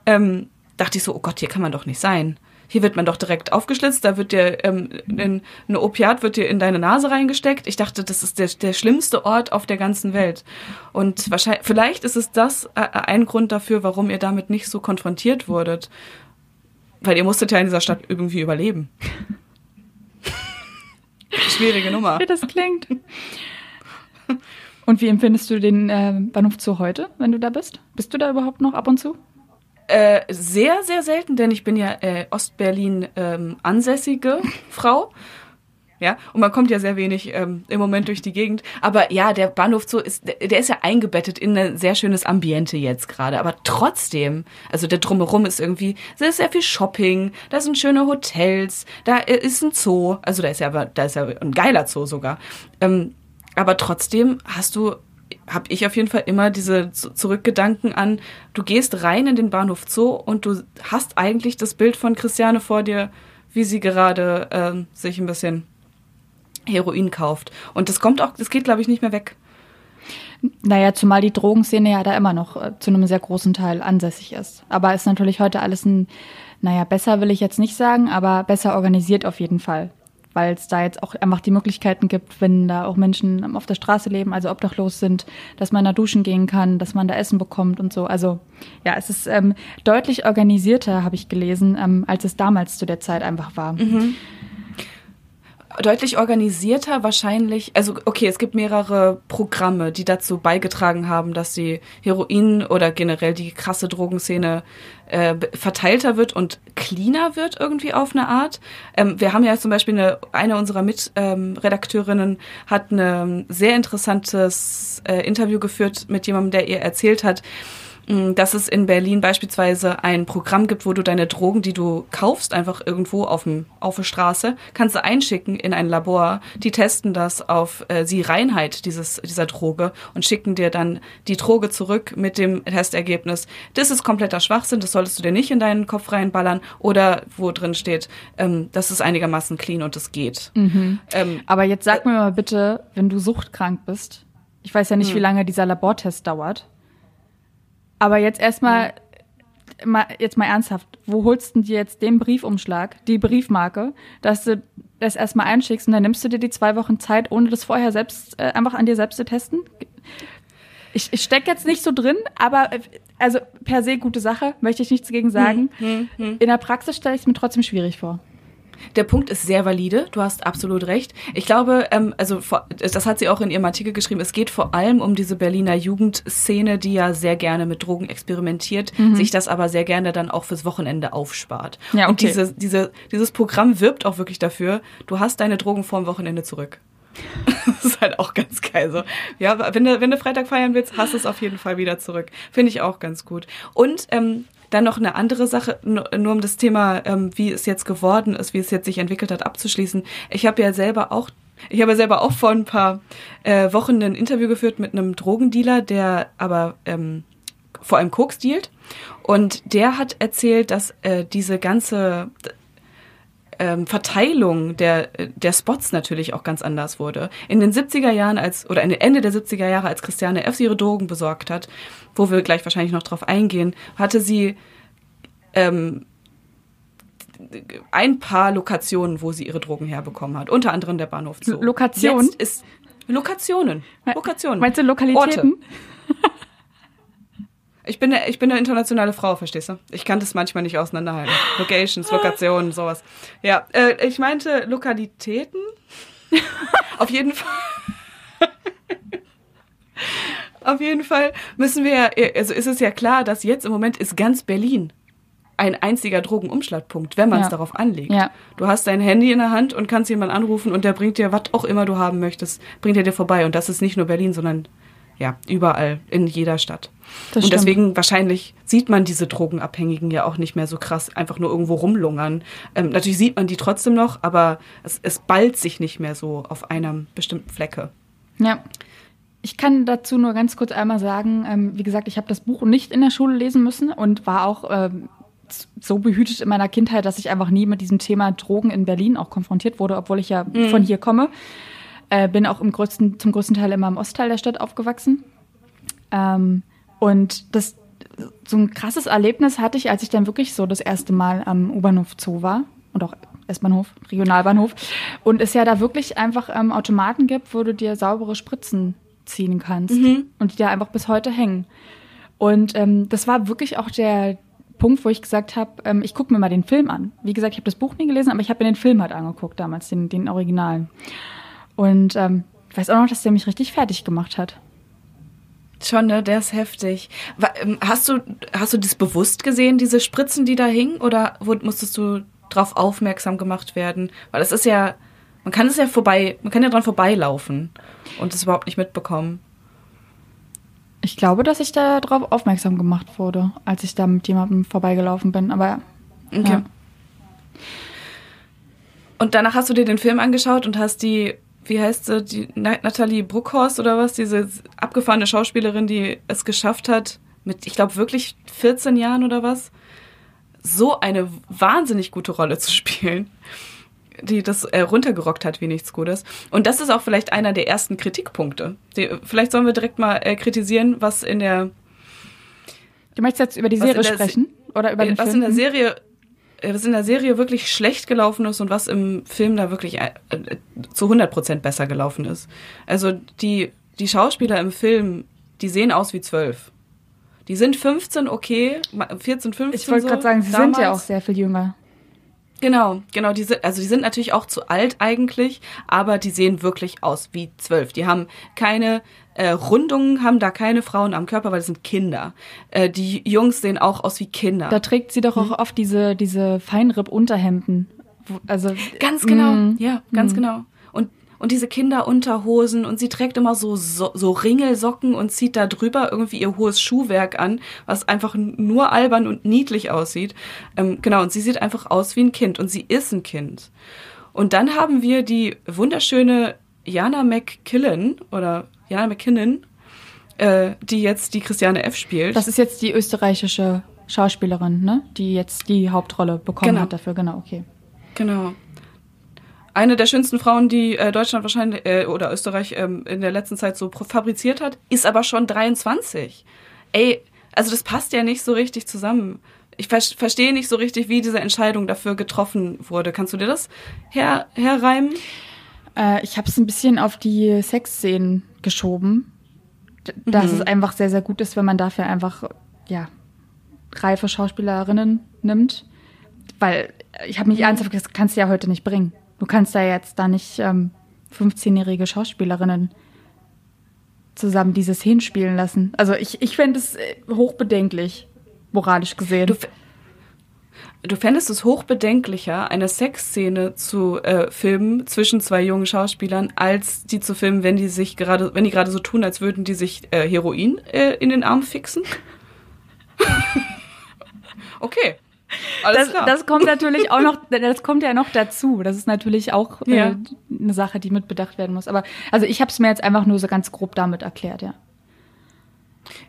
ähm, dachte ich so, oh Gott, hier kann man doch nicht sein. Hier wird man doch direkt aufgeschlitzt, da wird dir ähm, ein, ein Opiat wird dir in deine Nase reingesteckt. Ich dachte, das ist der, der schlimmste Ort auf der ganzen Welt. Und wahrscheinlich, vielleicht ist es das äh, ein Grund dafür, warum ihr damit nicht so konfrontiert wurdet. Weil ihr musstet ja in dieser Stadt irgendwie überleben. Schwierige Nummer. Wie das klingt. Und wie empfindest du den äh, Bahnhof Zoo heute, wenn du da bist? Bist du da überhaupt noch ab und zu? Äh, sehr, sehr selten, denn ich bin ja äh, Ostberlin ähm, ansässige Frau. Ja, und man kommt ja sehr wenig ähm, im Moment durch die Gegend. Aber ja, der Bahnhof Zoo ist, der, der ist ja eingebettet in ein sehr schönes Ambiente jetzt gerade. Aber trotzdem, also der Drumherum ist irgendwie, da ist sehr viel Shopping, da sind schöne Hotels, da ist ein Zoo. Also da ist ja, da ist ja ein geiler Zoo sogar. Ähm, aber trotzdem hast du habe ich auf jeden Fall immer diese Zurückgedanken an, du gehst rein in den Bahnhof Zoo und du hast eigentlich das Bild von Christiane vor dir, wie sie gerade äh, sich ein bisschen Heroin kauft. Und das kommt auch, das geht, glaube ich, nicht mehr weg. Naja, zumal die Drogenszene ja da immer noch äh, zu einem sehr großen Teil ansässig ist. Aber ist natürlich heute alles ein, naja, besser will ich jetzt nicht sagen, aber besser organisiert auf jeden Fall weil es da jetzt auch einfach die Möglichkeiten gibt, wenn da auch Menschen auf der Straße leben, also obdachlos sind, dass man da duschen gehen kann, dass man da Essen bekommt und so. Also ja, es ist ähm, deutlich organisierter, habe ich gelesen, ähm, als es damals zu der Zeit einfach war. Mhm deutlich organisierter wahrscheinlich. Also okay, es gibt mehrere Programme, die dazu beigetragen haben, dass die Heroin oder generell die krasse Drogenszene äh, verteilter wird und cleaner wird irgendwie auf eine Art. Ähm, wir haben ja zum Beispiel eine, eine unserer Mitredakteurinnen ähm, hat ein sehr interessantes äh, Interview geführt mit jemandem, der ihr erzählt hat, dass es in Berlin beispielsweise ein Programm gibt, wo du deine Drogen, die du kaufst, einfach irgendwo auf, dem, auf der Straße, kannst du einschicken in ein Labor. Die testen das auf äh, die Reinheit dieses, dieser Droge und schicken dir dann die Droge zurück mit dem Testergebnis. Das ist kompletter Schwachsinn, das solltest du dir nicht in deinen Kopf reinballern oder wo drin steht, ähm, das ist einigermaßen clean und es geht. Mhm. Ähm, Aber jetzt sag mir mal bitte, wenn du suchtkrank bist, ich weiß ja nicht, hm. wie lange dieser Labortest dauert. Aber jetzt erstmal, mal, jetzt mal ernsthaft, wo holst du dir jetzt den Briefumschlag, die Briefmarke, dass du das erstmal einschickst und dann nimmst du dir die zwei Wochen Zeit, ohne das vorher selbst, äh, einfach an dir selbst zu testen? Ich, ich stecke jetzt nicht so drin, aber äh, also per se gute Sache, möchte ich nichts dagegen sagen. Hm, hm, hm. In der Praxis stelle ich es mir trotzdem schwierig vor. Der Punkt ist sehr valide, du hast absolut recht. Ich glaube, ähm, also das hat sie auch in ihrem Artikel geschrieben, es geht vor allem um diese Berliner Jugendszene, die ja sehr gerne mit Drogen experimentiert, Mhm. sich das aber sehr gerne dann auch fürs Wochenende aufspart. Ja, okay. Und diese, diese, dieses Programm wirbt auch wirklich dafür, du hast deine Drogen vorm Wochenende zurück. Das ist halt auch ganz geil so. Ja, wenn du, wenn du Freitag feiern willst, hast du es auf jeden Fall wieder zurück. Finde ich auch ganz gut. Und ähm, dann noch eine andere Sache, nur, um das Thema, ähm, wie es jetzt geworden ist, wie es jetzt sich entwickelt hat, abzuschließen. Ich habe ja selber auch, ich habe selber auch vor ein paar äh, Wochen ein Interview geführt mit einem Drogendealer, der aber ähm, vor allem Koks dealt. Und der hat erzählt, dass äh, diese ganze ähm, Verteilung der, der Spots natürlich auch ganz anders wurde. In den 70er Jahren als, oder Ende der 70er Jahre, als Christiane F. ihre Drogen besorgt hat, wo wir gleich wahrscheinlich noch drauf eingehen, hatte sie ähm, ein paar Lokationen, wo sie ihre Drogen herbekommen hat. Unter anderem der Bahnhof Zoo. Lokation? Jetzt ist Lokationen. Lokationen. Meinst du Lokalitäten? Orte. Ich bin, eine, ich bin eine internationale Frau, verstehst du? Ich kann das manchmal nicht auseinanderhalten. Locations, Lokationen, sowas. Ja, äh, ich meinte Lokalitäten. Auf jeden Fall. Auf jeden Fall müssen wir, also ist es ja klar, dass jetzt im Moment ist ganz Berlin ein einziger Drogenumschlagpunkt, wenn man es Ja. darauf anlegt. Ja. Du hast dein Handy in der Hand und kannst jemanden anrufen und der bringt dir, was auch immer du haben möchtest, bringt er dir vorbei. Und das ist nicht nur Berlin, sondern ja, überall, in jeder Stadt. Das und stimmt. deswegen wahrscheinlich sieht man diese Drogenabhängigen ja auch nicht mehr so krass einfach nur irgendwo rumlungern. Ähm, natürlich sieht man die trotzdem noch, aber es, es ballt sich nicht mehr so auf einem bestimmten Flecke. Ja. Ich kann dazu nur ganz kurz einmal sagen, ähm, wie gesagt, ich habe das Buch nicht in der Schule lesen müssen und war auch ähm, so behütet in meiner Kindheit, dass ich einfach nie mit diesem Thema Drogen in Berlin auch konfrontiert wurde, obwohl ich ja von hier komme. Äh, bin auch im größten, zum größten Teil immer im Ostteil der Stadt aufgewachsen. Ähm, und das so ein krasses Erlebnis hatte ich, als ich dann wirklich so das erste Mal am U-Bahnhof Zoo war und auch S-Bahnhof, Regionalbahnhof. Und es ja da wirklich einfach ähm, Automaten gibt, wo du dir saubere Spritzen ziehen kannst und die da einfach bis heute hängen. Und ähm, das war wirklich auch der Punkt, wo ich gesagt habe, ähm, ich gucke mir mal den Film an. Wie gesagt, ich habe das Buch nie gelesen, aber ich habe mir den Film halt angeguckt damals, den, den Originalen. Und ähm, ich weiß auch noch, dass der mich richtig fertig gemacht hat. Schon, ne? Der ist heftig. Ähm, Hast du, hast du das bewusst gesehen, diese Spritzen, die da hingen? Oder musstest du drauf aufmerksam gemacht werden? Weil es ist ja, man kann es ja vorbei, man kann ja dran vorbeilaufen und es überhaupt nicht mitbekommen. Ich glaube, dass ich da drauf aufmerksam gemacht wurde, als ich da mit jemandem vorbeigelaufen bin. Aber Okay. Ja. Und danach hast du dir den Film angeschaut und hast die, wie heißt sie, die Na Natalie Bruckhorst oder was, diese abgefahrene Schauspielerin, die es geschafft hat, mit, ich glaube, wirklich 14 Jahren oder was, so eine wahnsinnig gute Rolle zu spielen, die das äh, runtergerockt hat wie nichts Gutes. Und das ist auch vielleicht einer der ersten Kritikpunkte. Die, vielleicht sollen wir direkt mal äh, kritisieren, was in der du möchtest jetzt über die Serie sprechen? Oder über den was Film? in der Serie äh, was in der Serie wirklich schlecht gelaufen ist und was im Film da wirklich äh, äh, zu 100% besser gelaufen ist. Also die, die Schauspieler im Film, die sehen aus wie zwölf. Die sind 15, okay, ma- 14, 15 ich wollte so, gerade sagen, sie sind ja auch damals. sehr viel jünger. Genau, genau. Die sind, also die sind natürlich auch zu alt eigentlich, aber die sehen wirklich aus wie zwölf. Die haben keine äh, Rundungen, haben da keine Frauen am Körper, weil das sind Kinder. Äh, die Jungs sehen auch aus wie Kinder. Da trägt sie doch Mhm. auch oft diese, diese Feinripp-Unterhemden. Also, Ganz genau, Mm. ja, ganz genau. Und, diese Kinderunterhosen und sie trägt immer so, so, so Ringelsocken und zieht da drüber irgendwie ihr hohes Schuhwerk an, was einfach nur albern und niedlich aussieht. Ähm, genau, und sie sieht einfach aus wie ein Kind und sie ist ein Kind. Und dann haben wir die wunderschöne Jana McKillen oder Jana McKinnon, äh, die jetzt die Christiane F. spielt. das ist jetzt die österreichische Schauspielerin, ne? Die jetzt die Hauptrolle bekommen Genau. hat dafür, genau, okay. Genau. Eine der schönsten Frauen, die äh, Deutschland wahrscheinlich äh, oder Österreich ähm, in der letzten Zeit so fabriziert hat, ist aber schon 23. Ey, also das passt ja nicht so richtig zusammen. ich ver verstehe nicht so richtig, wie diese Entscheidung dafür getroffen wurde. Kannst du dir das her herreimen? Äh, ich habe es ein bisschen auf die Sexszenen geschoben. Dass mhm. es einfach sehr, sehr gut ist, wenn man dafür einfach, ja, reife Schauspielerinnen nimmt. Weil ich habe mich ernsthaft, das kannst du ja heute nicht bringen. Du kannst da jetzt da nicht ähm, 15-jährige Schauspielerinnen zusammen diese Szenen spielen lassen. Also ich, ich fände es äh, hochbedenklich, moralisch gesehen. Du, du fändest es hochbedenklicher, eine Sexszene zu äh, filmen zwischen zwei jungen Schauspielern, als die zu filmen, wenn die sich gerade, wenn die gerade so tun, als würden die sich äh, Heroin äh, in den Arm fixen? okay. Das, das kommt natürlich auch noch, das kommt ja noch dazu. Das ist natürlich auch äh, ja. eine Sache, die mitbedacht werden muss. Aber also ich habe es mir jetzt einfach nur so ganz grob damit erklärt, ja.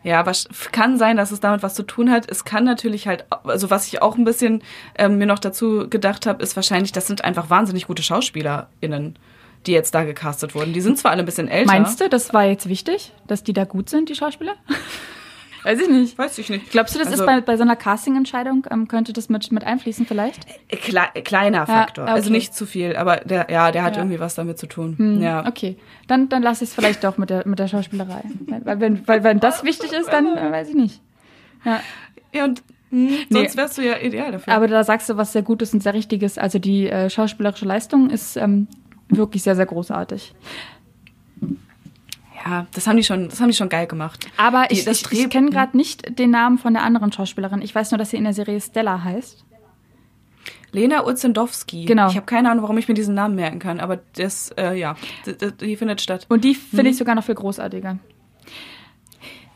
Ja, was kann sein, dass es damit was zu tun hat. Es kann natürlich halt, also was ich auch ein bisschen ähm, mir noch dazu gedacht habe, ist wahrscheinlich, das sind einfach wahnsinnig gute SchauspielerInnen, die jetzt da gecastet wurden. Die sind zwar alle ein bisschen älter. Meinst du, das war jetzt wichtig, dass die da gut sind, die Schauspieler? Weiß ich nicht. Weiß ich nicht. Glaubst du, das also, ist bei, bei so einer Casting-Entscheidung, ähm, könnte das mit, mit einfließen vielleicht? Äh, Kle kleiner Faktor. Ja, okay. Also nicht zu viel, aber der, ja, der hat ja. irgendwie was damit zu tun. Hm, ja. Okay, dann, dann lasse ich es vielleicht doch mit der, mit der Schauspielerei. weil, wenn, weil wenn das wichtig ist, dann äh, weiß ich nicht. Ja, ja und hm, sonst wärst du ja ideal dafür. Aber da sagst du was sehr Gutes und sehr Richtiges. Also die äh, schauspielerische Leistung ist ähm, wirklich sehr, sehr großartig ja, das haben die schon, das haben die schon geil gemacht. Aber ich, ich, ich kenne gerade nicht den Namen von der anderen Schauspielerin. Ich weiß nur, dass sie in der Serie Stella heißt. Lena Urzendowski. Genau. Ich habe keine Ahnung, warum ich mir diesen Namen merken kann, aber das, äh, ja, die findet statt. Und die finde mhm. ich sogar noch viel großartiger.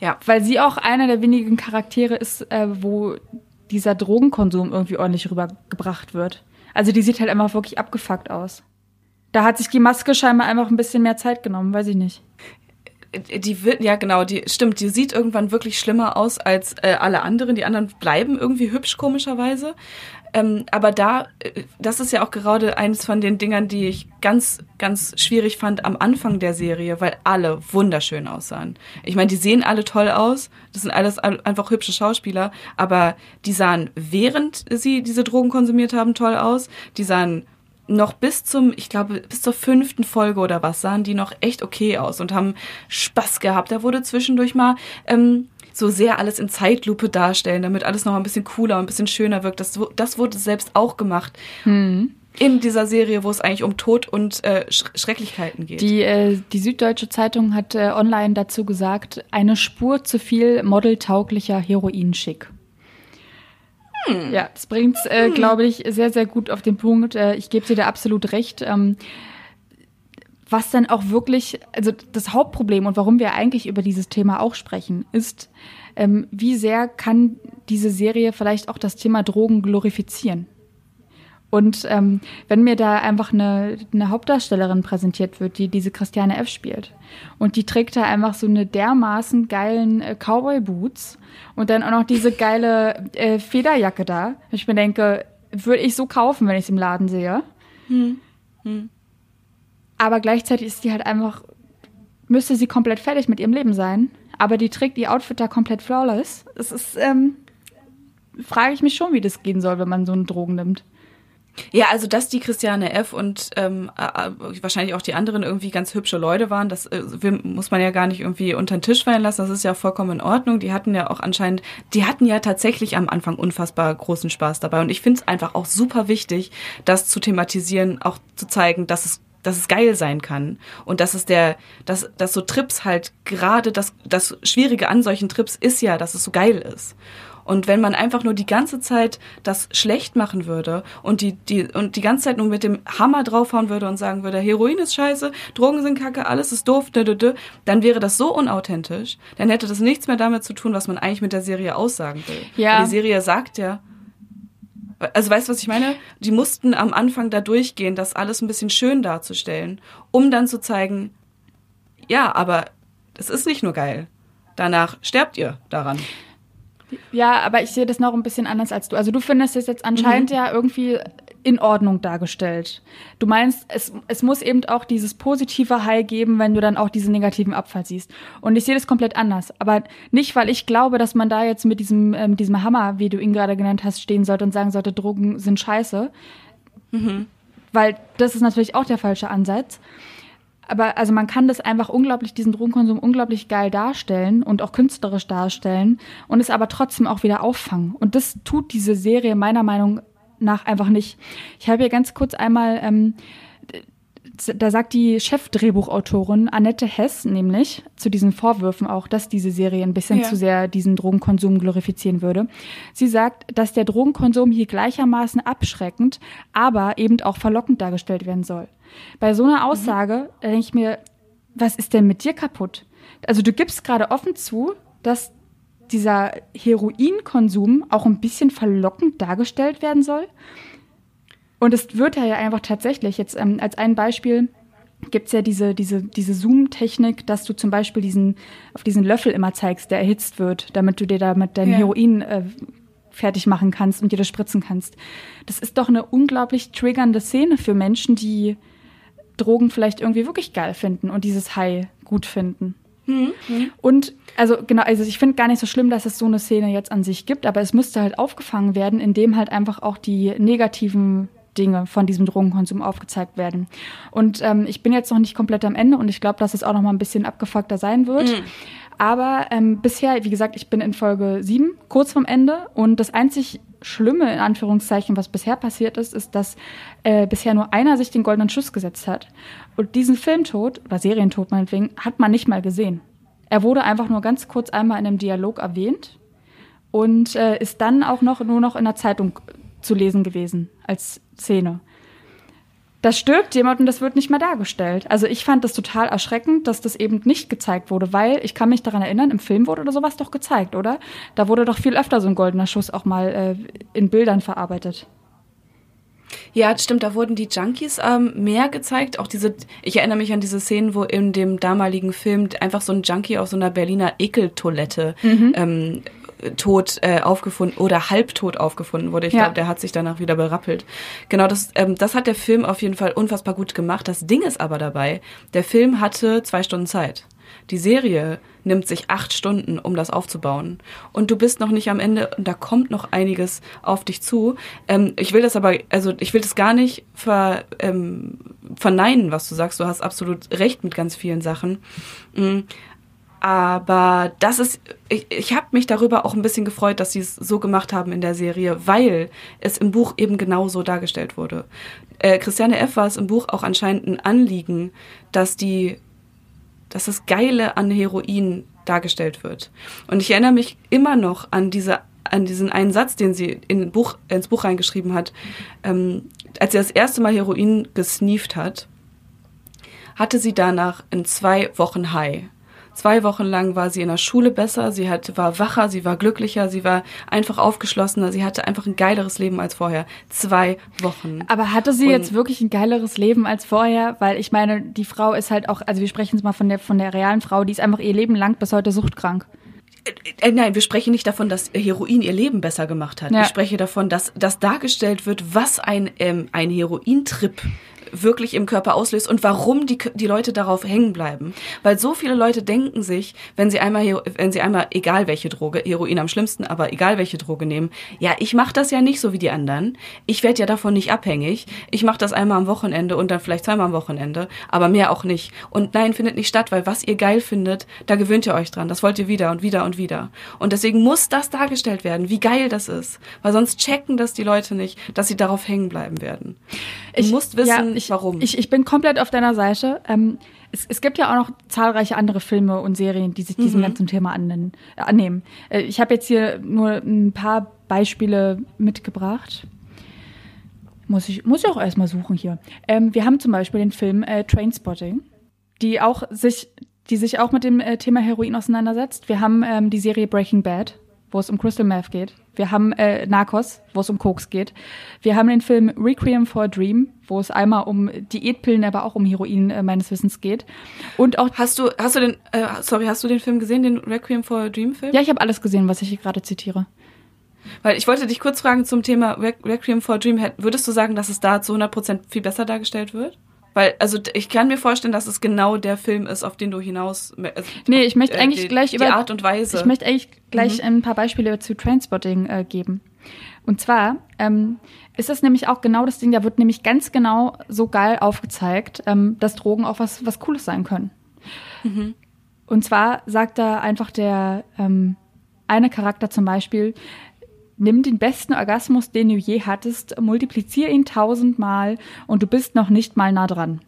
Ja. Weil sie auch einer der wenigen Charaktere ist, äh, wo dieser Drogenkonsum irgendwie ordentlich rübergebracht wird. Also die sieht halt einfach wirklich abgefuckt aus. Da hat sich die Maske scheinbar einfach ein bisschen mehr Zeit genommen, weiß ich nicht die wird, ja genau, die stimmt, die sieht irgendwann wirklich schlimmer aus als äh, alle anderen. Die anderen bleiben irgendwie hübsch, komischerweise. Ähm, aber da, äh, das ist ja auch gerade eines von den Dingern, die ich ganz, ganz schwierig fand am Anfang der Serie, weil alle wunderschön aussahen. Ich meine, die sehen alle toll aus, das sind alles einfach hübsche Schauspieler, aber die sahen, während sie diese Drogen konsumiert haben, toll aus. Die sahen noch bis zum, ich glaube, bis zur fünften Folge oder was, sahen die noch echt okay aus und haben Spaß gehabt. Da wurde zwischendurch mal ähm, so sehr alles in Zeitlupe darstellen, damit alles noch ein bisschen cooler und ein bisschen schöner wirkt. Das, das wurde selbst auch gemacht. Hm. In dieser Serie, wo es eigentlich um Tod und äh, Schrecklichkeiten geht. Die, äh, die Süddeutsche Zeitung hat äh, online dazu gesagt, eine Spur zu viel modeltauglicher Heroinschick. Hm. Ja, das bringt äh, hm. glaube ich, sehr, sehr gut auf den Punkt. Äh, ich gebe dir da absolut recht. Ähm, was dann auch wirklich, also das Hauptproblem und warum wir eigentlich über dieses Thema auch sprechen, ist, ähm, wie sehr kann diese Serie vielleicht auch das Thema Drogen glorifizieren? Und ähm, wenn mir da einfach eine, eine Hauptdarstellerin präsentiert wird, die diese Christiane F. spielt, und die trägt da einfach so eine dermaßen geilen äh, Cowboy-Boots und dann auch noch diese geile äh, Federjacke da, ich mir denke, würde ich so kaufen, wenn ich es im Laden sehe. Hm. Hm. Aber gleichzeitig ist die halt einfach, müsste sie komplett fertig mit ihrem Leben sein, aber die trägt ihr Outfit da komplett flawless. Es ist, ähm, frage ich mich schon, wie das gehen soll, wenn man so einen Drogen nimmt. Ja, also dass die Christiane F. und ähm, äh, wahrscheinlich auch die anderen irgendwie ganz hübsche Leute waren, das äh, muss man ja gar nicht irgendwie unter den Tisch fallen lassen. Das ist ja vollkommen in Ordnung. Die hatten ja auch anscheinend, die hatten ja tatsächlich am Anfang unfassbar großen Spaß dabei. Und ich finde es einfach auch super wichtig, das zu thematisieren, auch zu zeigen, dass es dass es geil sein kann und dass es der, dass, dass so Trips halt gerade das, das Schwierige an solchen Trips ist ja, dass es so geil ist. Und wenn man einfach nur die ganze Zeit das schlecht machen würde und die, die, und die ganze Zeit nur mit dem Hammer draufhauen würde und sagen würde, Heroin ist scheiße, Drogen sind kacke, alles ist doof, dann wäre das so unauthentisch. Dann hätte das nichts mehr damit zu tun, was man eigentlich mit der Serie aussagen will. Ja. Weil die Serie sagt ja, also weißt du, was ich meine? Die mussten am Anfang da durchgehen, das alles ein bisschen schön darzustellen, um dann zu zeigen, ja, aber es ist nicht nur geil. Danach sterbt ihr daran. Ja, aber ich sehe das noch ein bisschen anders als du. Also du findest es jetzt anscheinend mhm. ja irgendwie in Ordnung dargestellt. Du meinst, es, es muss eben auch dieses positive High geben, wenn du dann auch diesen negativen Abfall siehst. Und ich sehe das komplett anders. Aber nicht, weil ich glaube, dass man da jetzt mit diesem, äh, mit diesem Hammer, wie du ihn gerade genannt hast, stehen sollte und sagen sollte, Drogen sind scheiße. Mhm. Weil das ist natürlich auch der falsche Ansatz. Aber also man kann das einfach unglaublich, diesen Drogenkonsum unglaublich geil darstellen und auch künstlerisch darstellen und es aber trotzdem auch wieder auffangen. Und das tut diese Serie meiner Meinung nach einfach nicht. Ich habe hier ganz kurz einmal, ähm, da sagt die Chefdrehbuchautorin Annette Hess nämlich zu diesen Vorwürfen auch, dass diese Serie ein bisschen ja. zu sehr diesen Drogenkonsum glorifizieren würde. Sie sagt, dass der Drogenkonsum hier gleichermaßen abschreckend, aber eben auch verlockend dargestellt werden soll. Bei so einer mhm. Aussage mhm. denke ich mir, was ist denn mit dir kaputt? Also du gibst gerade offen zu, dass dieser Heroinkonsum auch ein bisschen verlockend dargestellt werden soll. Und es wird ja einfach tatsächlich, jetzt ähm, als ein Beispiel, gibt es ja diese, diese, diese Zoom-Technik, dass du zum Beispiel diesen, auf diesen Löffel immer zeigst, der erhitzt wird, damit du dir damit dein ja. Heroin äh, fertig machen kannst und dir das spritzen kannst. Das ist doch eine unglaublich triggernde Szene für Menschen, die Drogen vielleicht irgendwie wirklich geil finden und dieses High gut finden. Mhm. Und also genau, also ich finde gar nicht so schlimm, dass es so eine Szene jetzt an sich gibt, aber es müsste halt aufgefangen werden, indem halt einfach auch die negativen Dinge von diesem Drogenkonsum aufgezeigt werden. Und ähm, ich bin jetzt noch nicht komplett am Ende und ich glaube, dass es auch noch mal ein bisschen abgefuckter sein wird. Mhm. Aber ähm, bisher, wie gesagt, ich bin in Folge 7, kurz vorm Ende. Und das einzig Schlimme, in Anführungszeichen, was bisher passiert ist, ist, dass äh, bisher nur einer sich den goldenen Schuss gesetzt hat. Und diesen Filmtod, oder Serientod meinetwegen, hat man nicht mal gesehen. Er wurde einfach nur ganz kurz einmal in einem Dialog erwähnt und äh, ist dann auch noch nur noch in der Zeitung zu lesen gewesen als Szene da stirbt jemand und das wird nicht mehr dargestellt. Also ich fand das total erschreckend, dass das eben nicht gezeigt wurde, weil ich kann mich daran erinnern, im Film wurde oder sowas doch gezeigt, oder? Da wurde doch viel öfter so ein goldener Schuss auch mal äh, in Bildern verarbeitet. Ja, stimmt, da wurden die Junkies ähm, mehr gezeigt. Auch diese, ich erinnere mich an diese Szenen, wo in dem damaligen Film einfach so ein Junkie auf so einer Berliner Ekeltoilette mhm. ähm, tot äh, aufgefunden oder halbtot aufgefunden wurde. Ich ja. glaube, der hat sich danach wieder berappelt. Genau, das, ähm, das hat der Film auf jeden Fall unfassbar gut gemacht. Das Ding ist aber dabei, der Film hatte zwei Stunden Zeit. Die Serie nimmt sich acht Stunden, um das aufzubauen. Und du bist noch nicht am Ende und da kommt noch einiges auf dich zu. Ähm, ich will das aber, also ich will das gar nicht ver, ähm, verneinen, was du sagst. Du hast absolut recht mit ganz vielen Sachen. Mhm. Aber das ist, ich, ich habe mich darüber auch ein bisschen gefreut, dass sie es so gemacht haben in der Serie, weil es im Buch eben genau so dargestellt wurde. Äh, Christiane F. war es im Buch auch anscheinend ein Anliegen, dass die, dass das Geile an Heroin dargestellt wird. Und ich erinnere mich immer noch an diese an diesen einen Satz, den sie in Buch, ins Buch reingeschrieben hat, ähm, als sie das erste Mal Heroin gesneeft hat, hatte sie danach in zwei Wochen High. Zwei Wochen lang war sie in der Schule besser, sie hat, war wacher, sie war glücklicher, sie war einfach aufgeschlossener, sie hatte einfach ein geileres Leben als vorher. Zwei Wochen. Aber hatte sie Und jetzt wirklich ein geileres Leben als vorher? Weil ich meine, die Frau ist halt auch, also wir sprechen jetzt mal von der, von der realen Frau, die ist einfach ihr Leben lang bis heute suchtkrank. Äh, nein, wir sprechen nicht davon, dass Heroin ihr Leben besser gemacht hat. Ja. Ich spreche davon, dass, dass dargestellt wird, was ein, ähm, ein Herointrip wirklich im Körper auslöst und warum die, die Leute darauf hängen bleiben. Weil so viele Leute denken sich, wenn sie einmal, wenn sie einmal, egal welche Droge, Heroin am schlimmsten, aber egal welche Droge nehmen, ja, ich mache das ja nicht so wie die anderen. Ich werde ja davon nicht abhängig. Ich mache das einmal am Wochenende und dann vielleicht zweimal am Wochenende, aber mehr auch nicht. Und nein, findet nicht statt, weil was ihr geil findet, da gewöhnt ihr euch dran. Das wollt ihr wieder und wieder und wieder. Und deswegen muss das dargestellt werden, wie geil das ist. Weil sonst checken das die Leute nicht, dass sie darauf hängen bleiben werden. Du ich, musst wissen, ja, ich, warum. Ich, ich bin komplett auf deiner Seite. Ähm, es, es gibt ja auch noch zahlreiche andere Filme und Serien, die sich diesem mhm. ganzen Thema annehmen. Äh, annehmen. Äh, ich habe jetzt hier nur ein paar Beispiele mitgebracht. Muss ich, muss ich auch erstmal suchen hier. Ähm, wir haben zum Beispiel den Film äh, Trainspotting, die auch sich, die sich auch mit dem äh, Thema Heroin auseinandersetzt. Wir haben ähm, die Serie Breaking Bad, wo es um Crystal Meth geht. Wir haben äh, Narcos, wo es um Koks geht. Wir haben den Film Requiem for a Dream, wo es einmal um Diätpillen, aber auch um Heroin äh, meines Wissens geht. Und auch hast du hast du den äh, sorry hast du den Film gesehen, den Requiem for a Dream Film? Ja, ich habe alles gesehen, was ich hier gerade zitiere. Weil ich wollte dich kurz fragen zum Thema Requiem for a Dream. Würdest du sagen, dass es da zu 100% viel besser dargestellt wird? Weil, also ich kann mir vorstellen, dass es genau der Film ist, auf den du hinaus. Also, nee, ich möchte äh, eigentlich die, gleich über. Die Art und Weise. Ich möchte eigentlich gleich mhm. ein paar Beispiele zu Transporting äh, geben. Und zwar ähm, ist das nämlich auch genau das Ding, da wird nämlich ganz genau so geil aufgezeigt, ähm, dass Drogen auch was, was Cooles sein können. Mhm. Und zwar sagt da einfach der ähm, eine Charakter zum Beispiel, nimm den besten Orgasmus, den du je hattest, multiplizier ihn tausendmal und du bist noch nicht mal nah dran.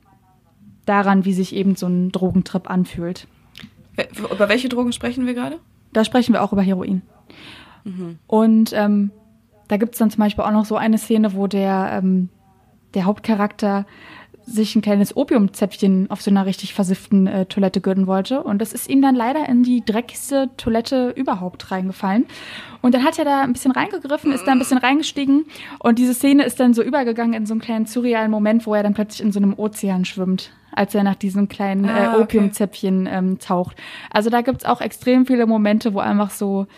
Daran, wie sich eben so ein Drogentrip anfühlt. Über welche Drogen sprechen wir gerade? Da sprechen wir auch über Heroin. Mhm. Und ähm, da gibt es dann zum Beispiel auch noch so eine Szene, wo der, ähm, der Hauptcharakter sich ein kleines Opiumzäpfchen auf so einer richtig versifften äh, Toilette gürten wollte. Und das ist ihm dann leider in die dreckigste Toilette überhaupt reingefallen. Und dann hat er da ein bisschen reingegriffen, ist da ein bisschen reingestiegen. Und diese Szene ist dann so übergegangen in so einen kleinen surrealen Moment, wo er dann plötzlich in so einem Ozean schwimmt, als er nach diesem kleinen äh, ah, okay. Opiumzäpfchen ähm, taucht. Also da gibt's auch extrem viele Momente, wo einfach so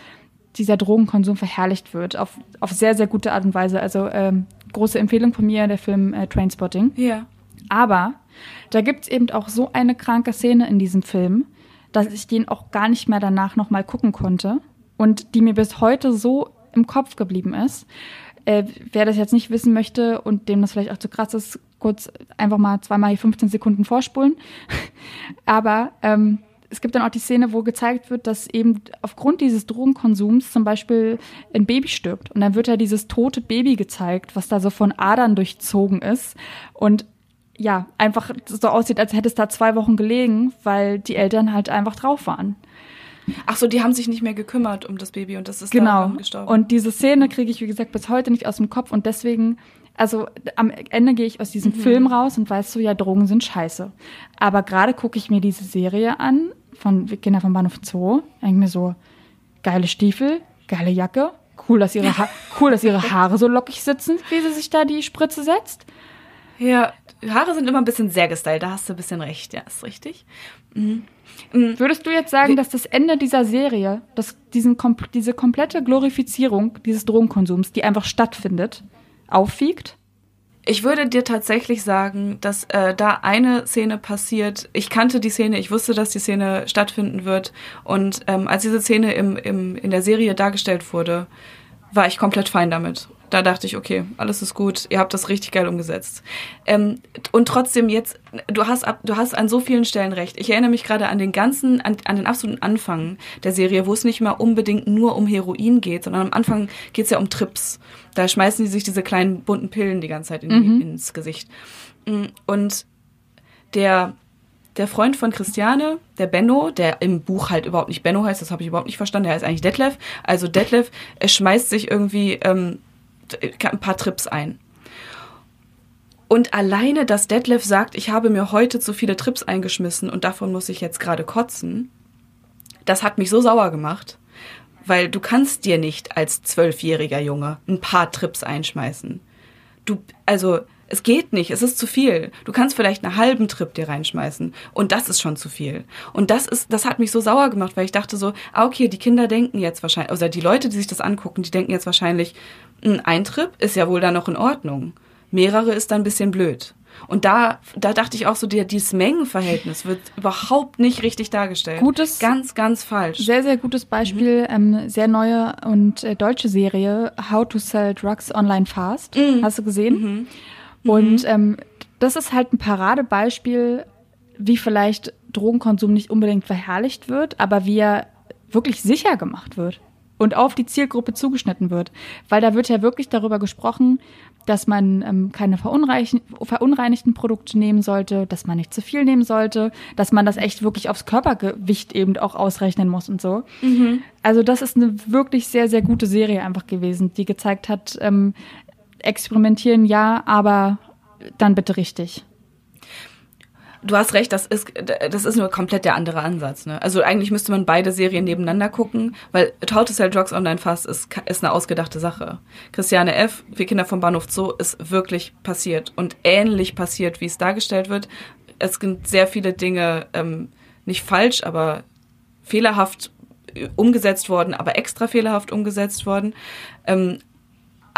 dieser Drogenkonsum verherrlicht wird. Auf, auf sehr, sehr gute Art und Weise. Also ähm, große Empfehlung von mir, der Film äh, Trainspotting. Ja. Aber da gibt es eben auch so eine kranke Szene in diesem Film, dass ich den auch gar nicht mehr danach nochmal gucken konnte und die mir bis heute so im Kopf geblieben ist. Äh, wer das jetzt nicht wissen möchte und dem das vielleicht auch zu krass ist, kurz einfach mal zweimal 15 Sekunden vorspulen. Aber ähm, es gibt dann auch die Szene, wo gezeigt wird, dass eben aufgrund dieses Drogenkonsums zum Beispiel ein Baby stirbt. Und dann wird ja dieses tote Baby gezeigt, was da so von Adern durchzogen ist. Und ja, einfach so aussieht, als hätte es da zwei Wochen gelegen, weil die Eltern halt einfach drauf waren. Ach so, die haben sich nicht mehr gekümmert um das Baby und das ist genau. gestorben. Und diese Szene kriege ich, wie gesagt, bis heute nicht aus dem Kopf und deswegen, also am Ende gehe ich aus diesem mhm. Film raus und weiß so, ja, Drogen sind scheiße. Aber gerade gucke ich mir diese Serie an von Kinder vom Bahnhof Zoo, denke mir so, geile Stiefel, geile Jacke, cool, dass ihre, ha cool, dass ihre Haare so lockig sitzen, wie sie sich da die Spritze setzt. Ja, Haare sind immer ein bisschen sehr gestylt, da hast du ein bisschen recht, ja, ist richtig. Mhm. Mhm. Würdest du jetzt sagen, dass das Ende dieser Serie, dass diesen, diese komplette Glorifizierung dieses Drogenkonsums, die einfach stattfindet, aufwiegt? Ich würde dir tatsächlich sagen, dass äh, da eine Szene passiert. Ich kannte die Szene, ich wusste, dass die Szene stattfinden wird. Und ähm, als diese Szene im, im, in der Serie dargestellt wurde, war ich komplett fein damit da dachte ich, okay, alles ist gut, ihr habt das richtig geil umgesetzt. Ähm, und trotzdem jetzt, du hast, du hast an so vielen Stellen recht. Ich erinnere mich gerade an den ganzen, an, an den absoluten Anfang der Serie, wo es nicht mal unbedingt nur um Heroin geht, sondern am Anfang geht es ja um Trips. Da schmeißen die sich diese kleinen bunten Pillen die ganze Zeit in, mhm. ins Gesicht. Mm, und der, der Freund von Christiane, der Benno, der im Buch halt überhaupt nicht Benno heißt, das habe ich überhaupt nicht verstanden, der heißt eigentlich Detlef. Also Detlef, er schmeißt sich irgendwie ähm, ein paar Trips ein. Und alleine, dass Detlef sagt, ich habe mir heute zu viele Trips eingeschmissen und davon muss ich jetzt gerade kotzen, das hat mich so sauer gemacht. Weil du kannst dir nicht als zwölfjähriger Junge ein paar Trips einschmeißen. Du, also, es geht nicht, es ist zu viel. Du kannst vielleicht einen halben Trip dir reinschmeißen und das ist schon zu viel. Und das ist, das hat mich so sauer gemacht, weil ich dachte so, ah, okay, die Kinder denken jetzt wahrscheinlich, oder die Leute, die sich das angucken, die denken jetzt wahrscheinlich, ein Trip ist ja wohl da noch in Ordnung. Mehrere ist dann ein bisschen blöd. Und da, da dachte ich auch so, die, dieses Mengenverhältnis wird überhaupt nicht richtig dargestellt. Gutes, ganz, ganz falsch. Sehr, sehr gutes Beispiel, mhm. ähm, sehr neue und äh, deutsche Serie, How to Sell Drugs Online Fast. Mhm. Hast du gesehen? Mhm. Mhm. Und ähm, das ist halt ein Paradebeispiel, wie vielleicht Drogenkonsum nicht unbedingt verherrlicht wird, aber wie er wirklich sicher gemacht wird und auf die Zielgruppe zugeschnitten wird. Weil da wird ja wirklich darüber gesprochen, dass man ähm, keine verunreinigten Produkte nehmen sollte, dass man nicht zu viel nehmen sollte, dass man das echt wirklich aufs Körpergewicht eben auch ausrechnen muss und so. Mhm. Also das ist eine wirklich sehr, sehr gute Serie einfach gewesen, die gezeigt hat, ähm, experimentieren ja, aber dann bitte richtig. Du hast recht, das ist, das ist nur komplett der andere Ansatz. Ne? Also eigentlich müsste man beide Serien nebeneinander gucken, weil How to Sell Drugs Online Fast ist, ist eine ausgedachte Sache. Christiane F., Wir Kinder vom Bahnhof Zoo, ist wirklich passiert und ähnlich passiert, wie es dargestellt wird. Es sind sehr viele Dinge ähm, nicht falsch, aber fehlerhaft umgesetzt worden, aber extra fehlerhaft umgesetzt worden. Ähm,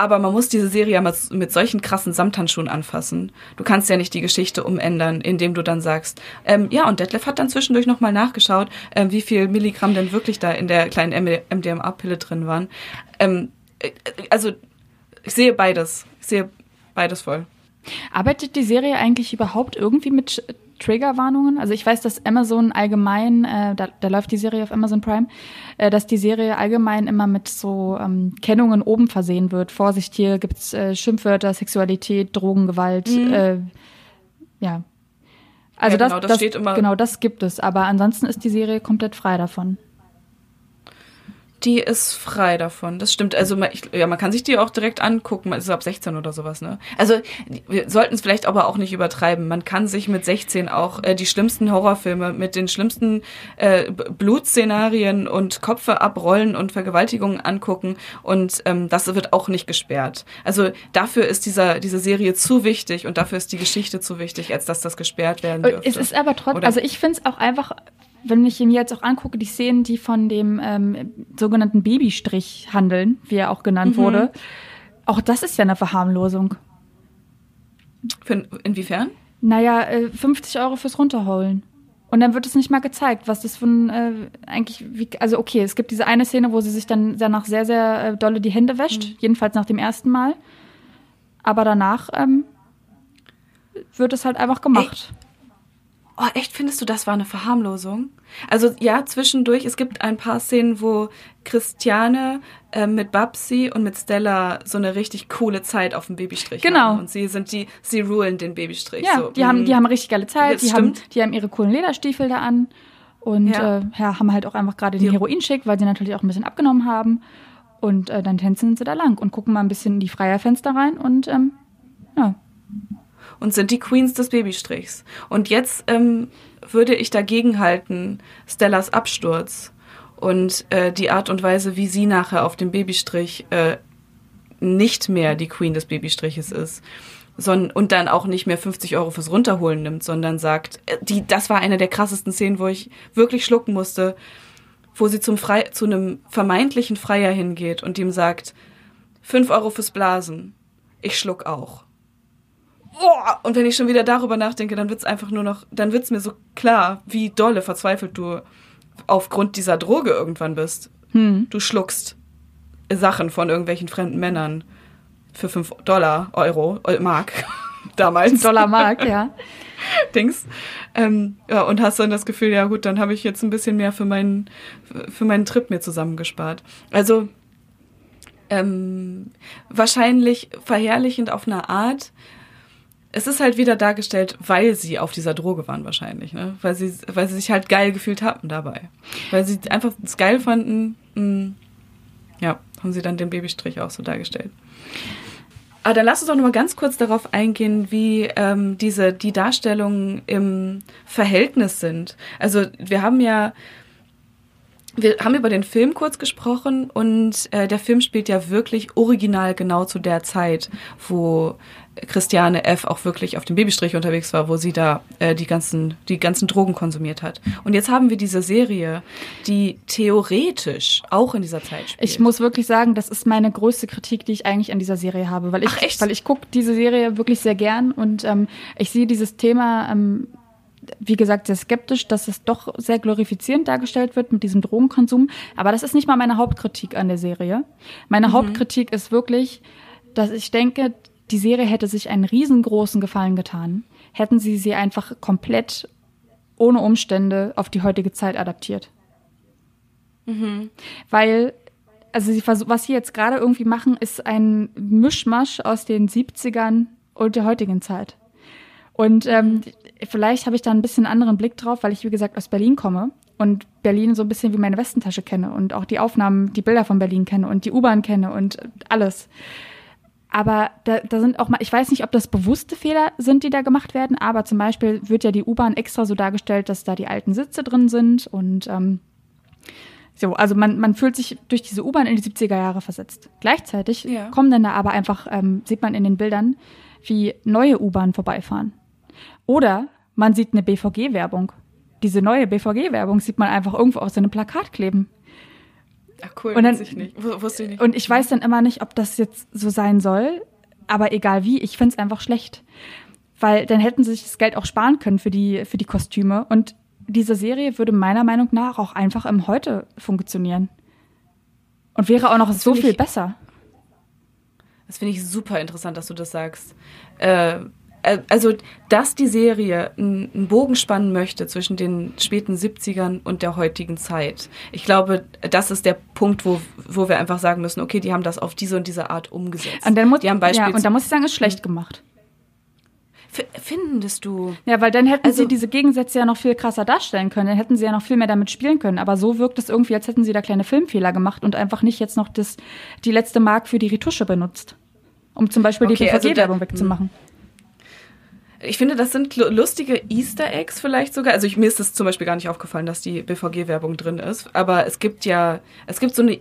aber man muss diese Serie ja mit solchen krassen Samthandschuhen anfassen. Du kannst ja nicht die Geschichte umändern, indem du dann sagst, ähm, ja, und Detlef hat dann zwischendurch nochmal nachgeschaut, ähm, wie viel Milligramm denn wirklich da in der kleinen MDMA-Pille drin waren. Ähm, äh, also, ich sehe beides. Ich sehe beides voll. Arbeitet die Serie eigentlich überhaupt irgendwie mit Triggerwarnungen. Also ich weiß, dass Amazon allgemein, äh, da, da läuft die Serie auf Amazon Prime, äh, dass die Serie allgemein immer mit so ähm, Kennungen oben versehen wird. Vorsicht, hier gibt's äh, Schimpfwörter, Sexualität, Drogengewalt, mhm. äh, ja. Also ja, genau, das, das, steht immer. Genau, das gibt es. Aber ansonsten ist die Serie komplett frei davon. Die ist frei davon, das stimmt. Also man, ich, ja, man kann sich die auch direkt angucken. Man ist ab 16 oder sowas, ne? Also wir sollten es vielleicht aber auch nicht übertreiben. Man kann sich mit 16 auch äh, die schlimmsten Horrorfilme mit den schlimmsten äh, Blutszenarien und Kopfe abrollen und Vergewaltigungen angucken und ähm, das wird auch nicht gesperrt. Also dafür ist dieser diese Serie zu wichtig und dafür ist die Geschichte zu wichtig, als dass das gesperrt werden dürfte. Es ist aber trotzdem, also ich finde es auch einfach wenn ich mir jetzt auch angucke, die Szenen, die von dem ähm, sogenannten Babystrich handeln, wie er auch genannt mhm. wurde, auch das ist ja eine Verharmlosung. Für, inwiefern? Naja, äh, 50 Euro fürs Runterholen. Und dann wird es nicht mal gezeigt, was das von äh, eigentlich, wie, also okay, es gibt diese eine Szene, wo sie sich dann danach sehr, sehr äh, dolle die Hände wäscht, mhm. jedenfalls nach dem ersten Mal. Aber danach ähm, wird es halt einfach gemacht. Ey Oh, echt findest du, das war eine Verharmlosung? Also ja, zwischendurch, es gibt ein paar Szenen, wo Christiane äh, mit Babsi und mit Stella so eine richtig coole Zeit auf dem Babystrich genau. haben. Und sie sind die, sie rulen den Babystrich. Ja, so. die, haben, die haben richtig geile Zeit, die haben, die haben ihre coolen Lederstiefel da an und ja. Äh, ja, haben halt auch einfach gerade den Heroin-Schick, weil sie natürlich auch ein bisschen abgenommen haben. Und äh, dann tänzen sie da lang und gucken mal ein bisschen in die Freierfenster rein und ähm, ja und sind die Queens des Babystrichs. Und jetzt ähm, würde ich dagegen halten Stellas Absturz und äh, die Art und Weise, wie sie nachher auf dem Babystrich äh, nicht mehr die Queen des Babystriches ist. Sondern, und dann auch nicht mehr 50 Euro fürs Runterholen nimmt, sondern sagt, äh, die, das war eine der krassesten Szenen, wo ich wirklich schlucken musste, wo sie zum Frei, zu einem vermeintlichen Freier hingeht und ihm sagt, 5 Euro fürs Blasen. Ich schluck auch oh, und wenn ich schon wieder darüber nachdenke, dann wird's einfach nur noch, dann wird's mir so klar, wie dolle verzweifelt du aufgrund dieser Droge irgendwann bist. Hm. Du schluckst Sachen von irgendwelchen fremden Männern für 5 Dollar, Euro, Mark, damals. Dollar Mark, ja. Dings. Ähm, ja, und hast dann das Gefühl, ja gut, dann habe ich jetzt ein bisschen mehr für meinen, für meinen Trip mir zusammengespart. Also ähm, wahrscheinlich verherrlichend auf eine Art, es ist halt wieder dargestellt, weil sie auf dieser Droge waren wahrscheinlich, ne? Weil sie, weil sie sich halt geil gefühlt hatten dabei. Weil sie einfach es geil fanden, mh, mm, ja, haben sie dann den Babystrich auch so dargestellt. Aber dann lass uns doch noch mal ganz kurz darauf eingehen, wie ähm, diese die Darstellungen im Verhältnis sind. Also wir haben ja wir haben über den Film kurz gesprochen und äh, der Film spielt ja wirklich original genau zu der Zeit, wo Christiane F. auch wirklich auf dem Babystrich unterwegs war, wo sie da äh, die ganzen die ganzen Drogen konsumiert hat. Und jetzt haben wir diese Serie, die theoretisch auch in dieser Zeit spielt. Ich muss wirklich sagen, das ist meine größte Kritik, die ich eigentlich an dieser Serie habe, weil ich Ach, weil ich gucke diese Serie wirklich sehr gern und ähm, ich sehe dieses Thema ähm, wie gesagt, sehr skeptisch, dass es doch sehr glorifizierend dargestellt wird mit diesem Drogenkonsum. Aber das ist nicht mal meine Hauptkritik an der Serie. Meine mhm. Hauptkritik ist wirklich, dass ich denke, die Serie hätte sich einen riesengroßen Gefallen getan, hätten sie sie einfach komplett ohne Umstände auf die heutige Zeit adaptiert. Mhm. Weil, also sie was sie jetzt gerade irgendwie machen, ist ein Mischmasch aus den 70ern und der heutigen Zeit. Und ähm, vielleicht habe ich da ein bisschen anderen Blick drauf, weil ich, wie gesagt, aus Berlin komme und Berlin so ein bisschen wie meine Westentasche kenne und auch die Aufnahmen, die Bilder von Berlin kenne und die U-Bahn kenne und alles. Aber da, da sind auch mal, ich weiß nicht, ob das bewusste Fehler sind, die da gemacht werden, aber zum Beispiel wird ja die U-Bahn extra so dargestellt, dass da die alten Sitze drin sind und ähm, so, also man, man fühlt sich durch diese U-Bahn in die 70er Jahre versetzt. Gleichzeitig ja. kommen dann da aber einfach, ähm, sieht man in den Bildern, wie neue U-Bahnen vorbeifahren. Oder man sieht eine BVG-Werbung. Diese neue BVG-Werbung sieht man einfach irgendwo auf so einem Plakat kleben. Ach cool, und dann, ich nicht. Wusste ich nicht. Und ich weiß dann immer nicht, ob das jetzt so sein soll, aber egal wie, ich finde es einfach schlecht. Weil dann hätten sie sich das Geld auch sparen können für die, für die Kostüme. Und diese Serie würde meiner Meinung nach auch einfach im Heute funktionieren. Und wäre auch noch das so viel ich, besser. Das finde ich super interessant, dass du das sagst. Äh, äh also, dass die Serie einen Bogen spannen möchte zwischen den späten 70ern und der heutigen Zeit. Ich glaube, das ist der Punkt, wo, wo wir einfach sagen müssen, okay, die haben das auf diese und diese Art umgesetzt. Und dann muss, die haben ja, und da muss ich sagen, ist schlecht gemacht. Findest du? Ja, weil dann hätten also, sie diese Gegensätze ja noch viel krasser darstellen können. Dann hätten sie ja noch viel mehr damit spielen können. Aber so wirkt es irgendwie, als hätten sie da kleine Filmfehler gemacht und einfach nicht jetzt noch das, die letzte Mark für die Retusche benutzt. Um zum Beispiel okay, die PVG-Werbung also wegzumachen. Ich finde, das sind lustige Easter Eggs vielleicht sogar. Also ich, mir ist es zum Beispiel gar nicht aufgefallen, dass die BVG-Werbung drin ist. Aber es gibt ja, es gibt so eine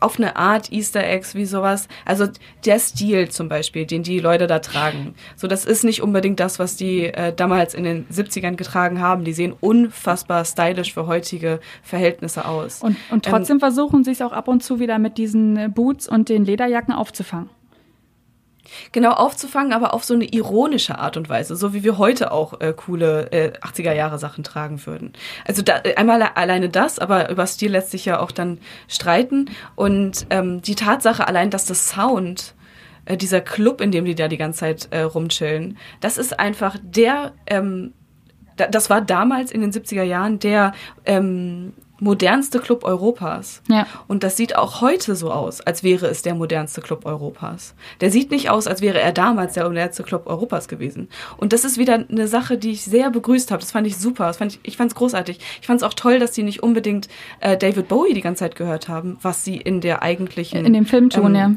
auf eine Art Easter Eggs wie sowas. Also der Stil zum Beispiel, den die Leute da tragen. So, das ist nicht unbedingt das, was die äh, damals in den 70ern getragen haben. Die sehen unfassbar stylisch für heutige Verhältnisse aus. Und, und trotzdem ähm, versuchen sie es auch ab und zu wieder mit diesen Boots und den Lederjacken aufzufangen genau aufzufangen, aber auf so eine ironische Art und Weise, so wie wir heute auch äh, coole äh, 80er Jahre Sachen tragen würden. Also da, äh, einmal alleine das, aber über Stil lässt sich ja auch dann streiten und ähm, die Tatsache allein, dass das Sound äh, dieser Club, in dem die da die ganze Zeit äh, rumchillen, das ist einfach der ähm, das war damals in den 70er Jahren der ähm, modernste Club Europas. Ja. Und das sieht auch heute so aus, als wäre es der modernste Club Europas. Der sieht nicht aus, als wäre er damals der modernste Club Europas gewesen. Und das ist wieder eine Sache, die ich sehr begrüßt habe. Das fand ich super. Das fand ich, ich fand es großartig. Ich fand es auch toll, dass die nicht unbedingt äh, David Bowie die ganze Zeit gehört haben, was sie in der eigentlichen in dem Film tun, ähm, ja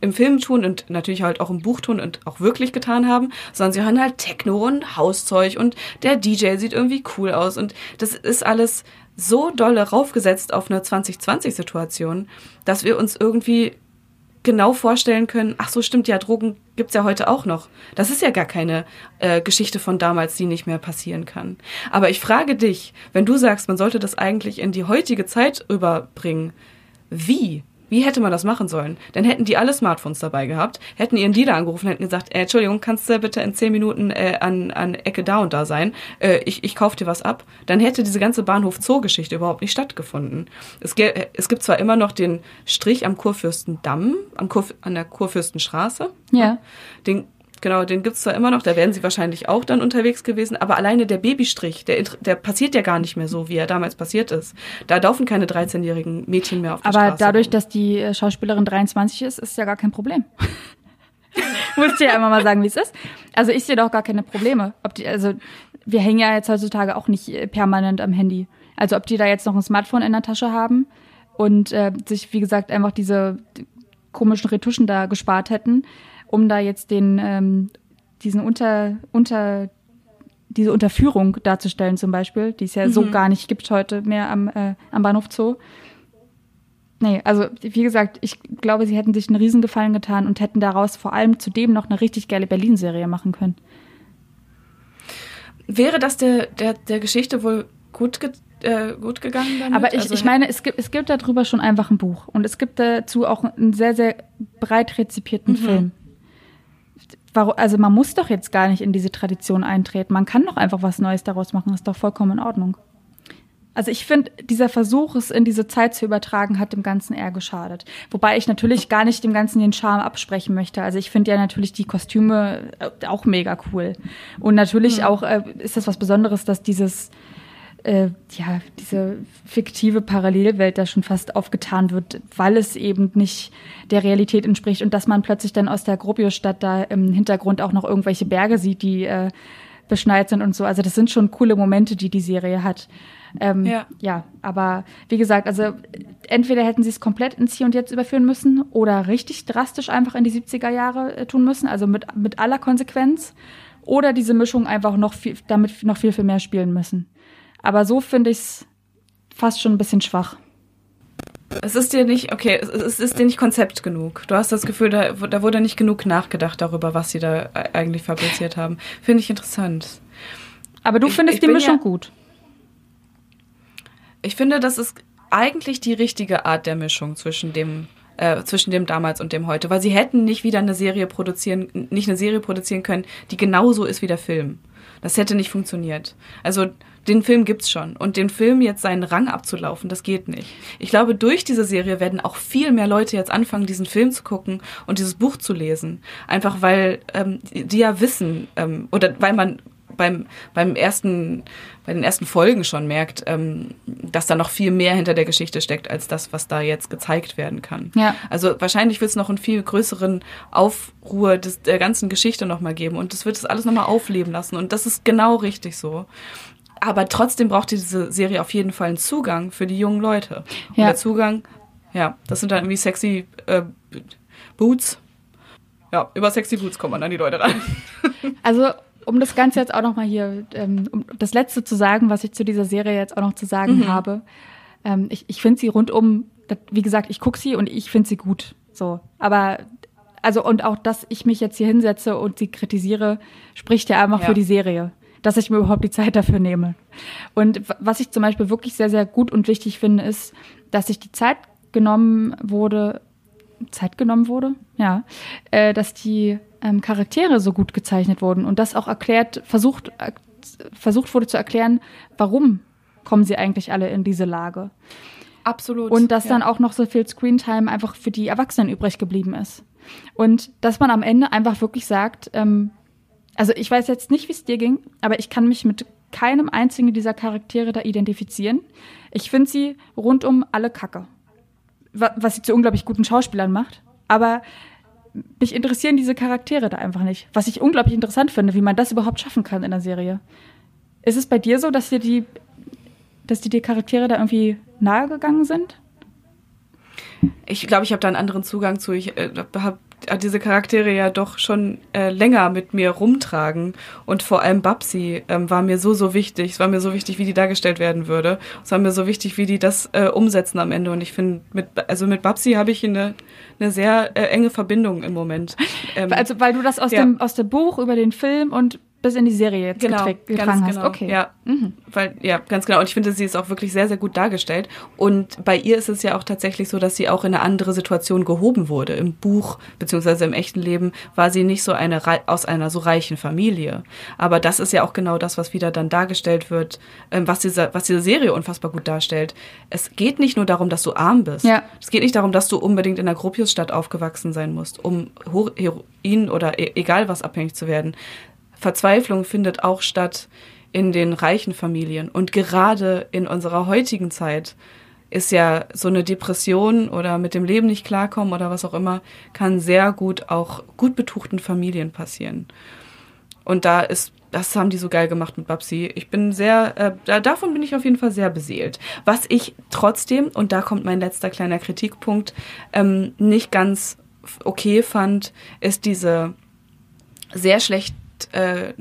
im Film tun und natürlich halt auch im Buch tun und auch wirklich getan haben, sondern sie hören halt Techno und Hauszeug und der DJ sieht irgendwie cool aus und das ist alles so dolle raufgesetzt auf eine 2020-Situation, dass wir uns irgendwie genau vorstellen können, ach so stimmt, ja, Drogen gibt's ja heute auch noch. Das ist ja gar keine äh, Geschichte von damals, die nicht mehr passieren kann. Aber ich frage dich, wenn du sagst, man sollte das eigentlich in die heutige Zeit überbringen, wie? Wie hätte man das machen sollen? Dann hätten die alle Smartphones dabei gehabt, hätten ihren Dealer angerufen, hätten gesagt, äh, Entschuldigung, kannst du bitte in zehn Minuten äh, an, an Ecke da und da sein? Äh, ich, ich kauf dir was ab. Dann hätte diese ganze Bahnhof-Zoo-Geschichte überhaupt nicht stattgefunden. Es, es gibt zwar immer noch den Strich am Kurfürstendamm, am Kurf an der Kurfürstenstraße. Ja. Den Genau, den gibt's zwar immer noch, da wären sie wahrscheinlich auch dann unterwegs gewesen, aber alleine der Babystrich, der, der passiert ja gar nicht mehr so, wie er damals passiert ist. Da laufen keine 13-jährigen Mädchen mehr auf der aber Straße. Aber dadurch, rum. dass die äh, Schauspielerin 23 ist, ist ja gar kein Problem. Musst du ja immer mal sagen, wie es ist. Also ich sehe doch gar keine Probleme. Ob die, also wir hängen ja jetzt heutzutage auch nicht äh, permanent am Handy. Also ob die da jetzt noch ein Smartphone in der Tasche haben und äh, sich, wie gesagt, einfach diese komischen Retuschen da gespart hätten um da jetzt den, ähm, diesen Unter, unter, diese Unterführung darzustellen zum Beispiel, die es ja mhm. so gar nicht gibt heute mehr am, äh, am Bahnhof Zoo. Nee, also wie gesagt, ich glaube, sie hätten sich einen Riesengefallen getan und hätten daraus vor allem zudem noch eine richtig geile Berlin-Serie machen können. Wäre das der, der, der Geschichte wohl gut, ge äh, gut gegangen damit? Aber ich, also, ich meine, es gibt, es gibt darüber schon einfach ein Buch und es gibt dazu auch einen sehr, sehr breit rezipierten mhm. Film warum, also man muss doch jetzt gar nicht in diese Tradition eintreten. Man kann doch einfach was Neues daraus machen. ist doch vollkommen in Ordnung. Also ich finde, dieser Versuch, es in diese Zeit zu übertragen, hat dem Ganzen eher geschadet. Wobei ich natürlich gar nicht dem Ganzen den Charme absprechen möchte. Also ich finde ja natürlich die Kostüme äh, auch mega cool. Und natürlich mhm. auch äh, ist das was Besonderes, dass dieses äh, ja, diese fiktive Parallelwelt da schon fast aufgetan wird, weil es eben nicht der Realität entspricht und dass man plötzlich dann aus der Gropiusstadt da im Hintergrund auch noch irgendwelche Berge sieht, die äh, beschneit sind und so. Also das sind schon coole Momente, die die Serie hat. Ähm, ja. ja, aber wie gesagt, also entweder hätten sie es komplett ins Hier und Jetzt überführen müssen oder richtig drastisch einfach in die 70er Jahre äh, tun müssen, also mit, mit aller Konsequenz. Oder diese Mischung einfach noch viel, damit noch viel, viel mehr spielen müssen. Aber so finde ich es fast schon ein bisschen schwach. Es ist dir nicht, okay, es ist dir nicht Konzept genug. Du hast das Gefühl, da, da wurde nicht genug nachgedacht darüber, was sie da eigentlich fabriziert haben. Finde ich interessant. Aber du ich, findest ich die Mischung ja, gut. Ich finde, das ist eigentlich die richtige Art der Mischung zwischen dem äh, zwischen dem damals und dem heute, weil sie hätten nicht wieder eine Serie produzieren, nicht eine Serie produzieren können, die genauso ist wie der Film. Das hätte nicht funktioniert. Also den Film gibt's schon und den Film jetzt seinen Rang abzulaufen, das geht nicht. Ich glaube, durch diese Serie werden auch viel mehr Leute jetzt anfangen, diesen Film zu gucken und dieses Buch zu lesen, einfach weil ähm, die ja wissen ähm, oder weil man beim, beim ersten, bei den ersten Folgen schon merkt, ähm, dass da noch viel mehr hinter der Geschichte steckt, als das, was da jetzt gezeigt werden kann. Ja. Also wahrscheinlich wird es noch einen viel größeren Aufruhr des, der ganzen Geschichte nochmal geben und das wird es alles nochmal aufleben lassen und das ist genau richtig so. Aber trotzdem braucht diese Serie auf jeden Fall einen Zugang für die jungen Leute. Und Ja. der Zugang, ja, das sind dann irgendwie sexy äh, Boots. Ja, über sexy Boots kommt man an die Leute ran. Also, um das Ganze jetzt auch noch mal hier, ähm, um das Letzte zu sagen, was ich zu dieser Serie jetzt auch noch zu sagen Mhm. habe. Ähm, ich ich finde sie rundum, wie gesagt, ich gucke sie und ich finde sie gut. So, aber also und auch, dass ich mich jetzt hier hinsetze und sie kritisiere, spricht ja einfach Ja. für die Serie, dass ich mir überhaupt die Zeit dafür nehme. Und was ich zum Beispiel wirklich sehr, sehr gut und wichtig finde, ist, dass sich die Zeit genommen wurde, Zeit genommen wurde, ja, äh, dass die ähm, Charaktere so gut gezeichnet wurden und das auch erklärt, versucht, äh, versucht wurde zu erklären, warum kommen sie eigentlich alle in diese Lage. Absolut. Und dass dann auch noch so viel Screentime einfach für die Erwachsenen übrig geblieben ist. Und dass man am Ende einfach wirklich sagt, ähm, also ich weiß jetzt nicht, wie es dir ging, aber ich kann mich mit keinem einzigen dieser Charaktere da identifizieren. Ich finde sie rundum alle kacke. Wa- Was sie zu unglaublich guten Schauspielern macht. Aber mich interessieren diese Charaktere da einfach nicht. Was ich unglaublich interessant finde, wie man das überhaupt schaffen kann in der Serie. Ist es bei dir so, dass dir die, dass dir die Charaktere da irgendwie nahegegangen sind? Ich glaube, ich habe da einen anderen Zugang zu. Ich äh, habe diese Charaktere ja doch schon äh, länger mit mir rumtragen. Und vor allem Babsi ähm, war mir so, so wichtig. Es war mir so wichtig, wie die dargestellt werden würde. Es war mir so wichtig, wie die das äh, umsetzen am Ende. Und ich finde, mit, also mit Babsi habe ich eine, eine sehr äh, enge Verbindung im Moment. Ähm, Also, weil du das aus, Ja. dem, aus dem Buch über den Film und bis in die Serie jetzt genau, ganz hast. genau. Okay. Ja, weil ja, ganz genau. Und ich finde, sie ist auch wirklich sehr, sehr gut dargestellt. Und bei ihr ist es ja auch tatsächlich so, dass sie auch in eine andere Situation gehoben wurde. Im Buch beziehungsweise im echten Leben war sie nicht so eine aus einer so reichen Familie. Aber das ist ja auch genau das, was wieder dann dargestellt wird, ähm, was diese, was diese Serie unfassbar gut darstellt. Es geht nicht nur darum, dass du arm bist. Ja. Es geht nicht darum, dass du unbedingt in der Gropiusstadt aufgewachsen sein musst, um Heroin oder e egal was abhängig zu werden. Verzweiflung findet auch statt in den reichen Familien. Und gerade in unserer heutigen Zeit ist ja so eine Depression oder mit dem Leben nicht klarkommen oder was auch immer, kann sehr gut auch gut betuchten Familien passieren. Und da ist, das haben die so geil gemacht mit Babsi. Ich bin sehr, äh, da, davon bin ich auf jeden Fall sehr beseelt. Was ich trotzdem, und da kommt mein letzter kleiner Kritikpunkt, ähm, nicht ganz okay fand, ist diese sehr schlecht, äh,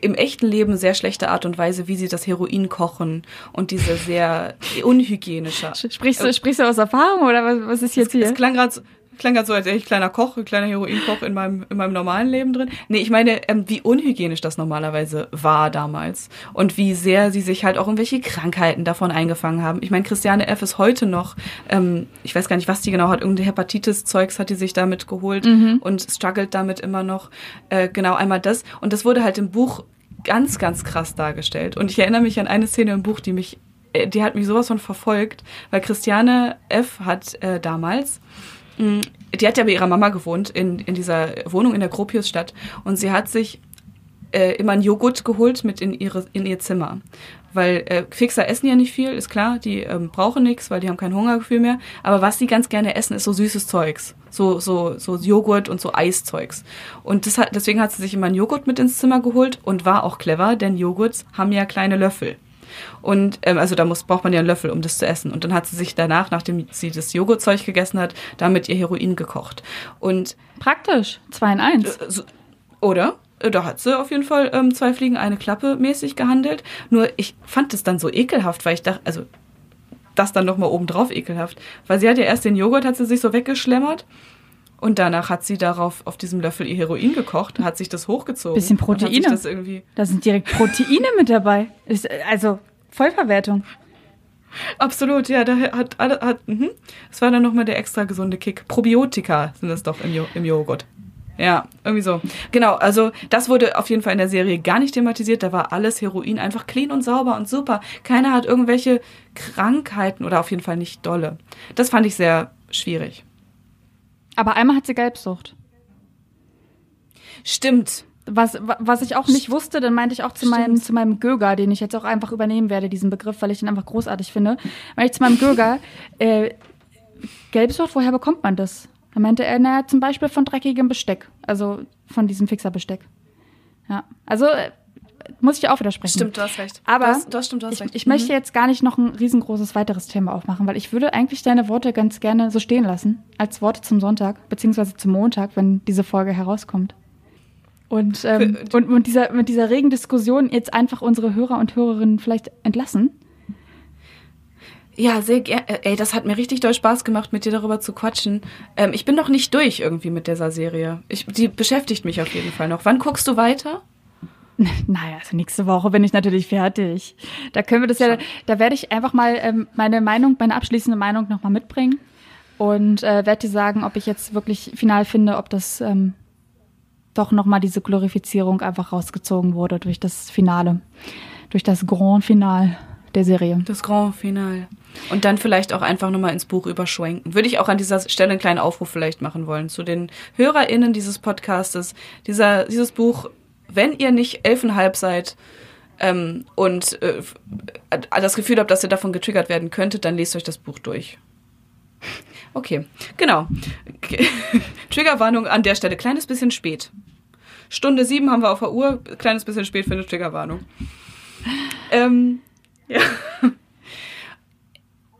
im echten Leben sehr schlechte Art und Weise, wie sie das Heroin kochen und diese sehr unhygienische. Sprichst du, sprichst du aus Erfahrung oder was, was ist jetzt hier? Es klang gerade so, klang grad so, als wäre ich kleiner Koch, ein kleiner Heroinkoch in meinem, in meinem normalen Leben drin. Nee, ich meine, ähm, wie unhygienisch das normalerweise war damals. Und wie sehr sie sich halt auch irgendwelche Krankheiten davon eingefangen haben. Ich meine, Christiane F. ist heute noch, ähm, ich weiß gar nicht, was die genau hat, irgendeine Hepatitis-Zeugs hat die sich damit geholt und struggelt damit immer noch. Äh, genau, einmal das. Und das wurde halt im Buch ganz, ganz krass dargestellt. Und ich erinnere mich an eine Szene im Buch, die mich, äh, die hat mich sowas von verfolgt, weil Christiane F. hat äh, damals die hat ja bei ihrer Mama gewohnt in, in dieser Wohnung in der Gropiusstadt und sie hat sich äh, immer einen Joghurt geholt mit in, ihre, in ihr Zimmer. Weil äh, Fixer essen ja nicht viel, ist klar, die ähm, brauchen nichts, weil die haben kein Hungergefühl mehr. Aber was die ganz gerne essen, ist so süßes Zeugs. So, so, so Joghurt und so Eiszeugs. Und das hat, deswegen hat sie sich immer einen Joghurt mit ins Zimmer geholt und war auch clever, denn Joghurts haben ja kleine Löffel. Und ähm, also da muss, braucht man ja einen Löffel, um das zu essen. Und dann hat sie sich danach, nachdem sie das Joghurtzeug gegessen hat, damit ihr Heroin gekocht. Und Praktisch. Zwei in eins. äh, so, oder? Äh, Da hat sie auf jeden Fall ähm, zwei Fliegen, eine Klappe mäßig gehandelt. Nur ich fand es dann so ekelhaft, weil ich dachte, also das dann nochmal obendrauf ekelhaft. Weil sie hat ja erst den Joghurt, hat sie sich so weggeschlemmert. Und danach hat sie darauf auf diesem Löffel ihr Heroin gekocht, hat sich das hochgezogen. Bisschen Proteine. das irgendwie Da sind direkt Proteine mit dabei. Ist, also Vollverwertung. Absolut, ja, da hat alle, hat, mhm. das war dann nochmal der extra gesunde Kick. Probiotika sind das doch im, jo im Joghurt. Ja, irgendwie so. Genau, also das wurde auf jeden Fall in der Serie gar nicht thematisiert. Da war alles Heroin einfach clean und sauber und super. Keiner hat irgendwelche Krankheiten oder auf jeden Fall nicht dolle. Das fand ich sehr schwierig. Aber einmal hat sie Gelbsucht. Stimmt. Was, was ich auch nicht wusste, dann meinte ich auch zu meinem, zu meinem Göger, den ich jetzt auch einfach übernehmen werde, diesen Begriff, weil ich ihn einfach großartig finde. Weil ich zu meinem Göger, äh, Gelbsucht, woher bekommt man das? Da meinte er, naja, zum Beispiel von dreckigem Besteck. Also von diesem Fixerbesteck. Ja. Also äh, muss ich dir auch widersprechen. Stimmt, du hast recht. Aber das, das stimmt, du hast ich, recht. ich möchte jetzt gar nicht noch ein riesengroßes weiteres Thema aufmachen, weil ich würde eigentlich deine Worte ganz gerne so stehen lassen, als Worte zum Sonntag, beziehungsweise zum Montag, wenn diese Folge herauskommt. Und, ähm, und mit, dieser, mit dieser regen Diskussion jetzt einfach unsere Hörer und Hörerinnen vielleicht entlassen. Ja, sehr gerne. Ey, das hat mir richtig doll Spaß gemacht, mit dir darüber zu quatschen. Ähm, ich bin noch nicht durch irgendwie mit dieser Serie. Ich, die beschäftigt mich auf jeden Fall noch. Wann guckst du weiter? Naja, also nächste Woche bin ich natürlich fertig. Da können wir das Schon. ja, da werde ich einfach mal ähm, meine Meinung, meine abschließende Meinung nochmal mitbringen und äh, werde dir sagen, ob ich jetzt wirklich final finde, ob das ähm, doch nochmal diese Glorifizierung einfach rausgezogen wurde durch das Finale, durch das Grand Final der Serie. Das Grand Final. Und dann vielleicht auch einfach nochmal ins Buch überschwenken. Würde ich auch an dieser Stelle einen kleinen Aufruf vielleicht machen wollen zu den HörerInnen dieses Podcastes. Dieser, dieses Buch, wenn ihr nicht elfenhalb seid, ähm, und äh, das Gefühl habt, dass ihr davon getriggert werden könntet, dann lest euch das Buch durch. Okay, genau. Triggerwarnung an der Stelle. Kleines bisschen spät. Stunde sieben haben wir auf der Uhr. Kleines bisschen spät für eine Triggerwarnung. Ähm, ja.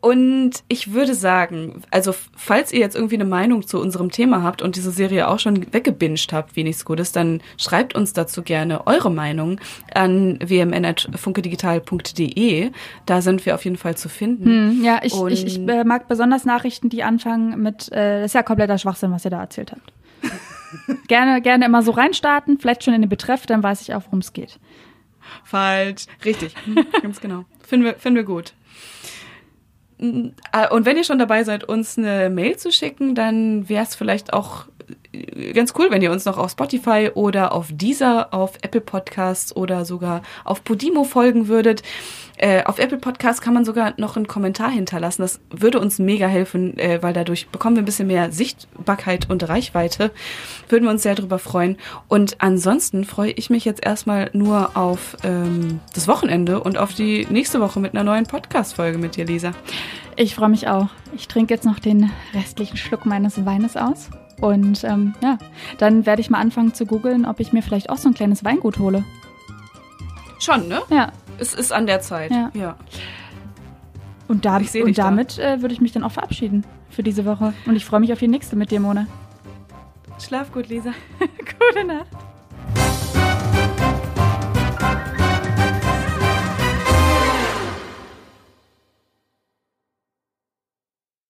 Und ich würde sagen, also falls ihr jetzt irgendwie eine Meinung zu unserem Thema habt und diese Serie auch schon weggebinged habt, wie nichts Gutes, dann schreibt uns dazu gerne eure Meinung an wmn.funkedigital.de. Da sind wir auf jeden Fall zu finden. Hm, ja, ich, ich, ich äh, mag besonders Nachrichten, die anfangen mit, äh, das ist ja kompletter Schwachsinn, was ihr da erzählt habt. gerne, gerne immer so reinstarten, vielleicht schon in den Betreff, dann weiß ich auch, worum es geht. Falsch. Richtig. Hm, ganz genau. Finden wir, finden wir gut. Äh, und wenn ihr schon dabei seid, uns eine Mail zu schicken, dann wäre es vielleicht auch ganz cool, wenn ihr uns noch auf Spotify oder auf Deezer, auf Apple Podcasts oder sogar auf Podimo folgen würdet. Äh, auf Apple Podcasts kann man sogar noch einen Kommentar hinterlassen. Das würde uns mega helfen, äh, weil dadurch bekommen wir ein bisschen mehr Sichtbarkeit und Reichweite. Würden wir uns sehr darüber freuen. Und ansonsten freue ich mich jetzt erstmal nur auf ähm, das Wochenende und auf die nächste Woche mit einer neuen Podcast-Folge mit dir, Lisa. Ich freue mich auch. Ich trinke jetzt noch den restlichen Schluck meines Weines aus. Und ähm, ja, dann werde ich mal anfangen zu googeln, ob ich mir vielleicht auch so ein kleines Weingut hole. Schon, ne? Ja. Es ist an der Zeit. Ja. ja. Und, da, und damit da. äh, würde ich mich dann auch verabschieden für diese Woche. Und ich freue mich auf die nächste mit dir, Mona. Schlaf gut, Lisa. Gute Nacht.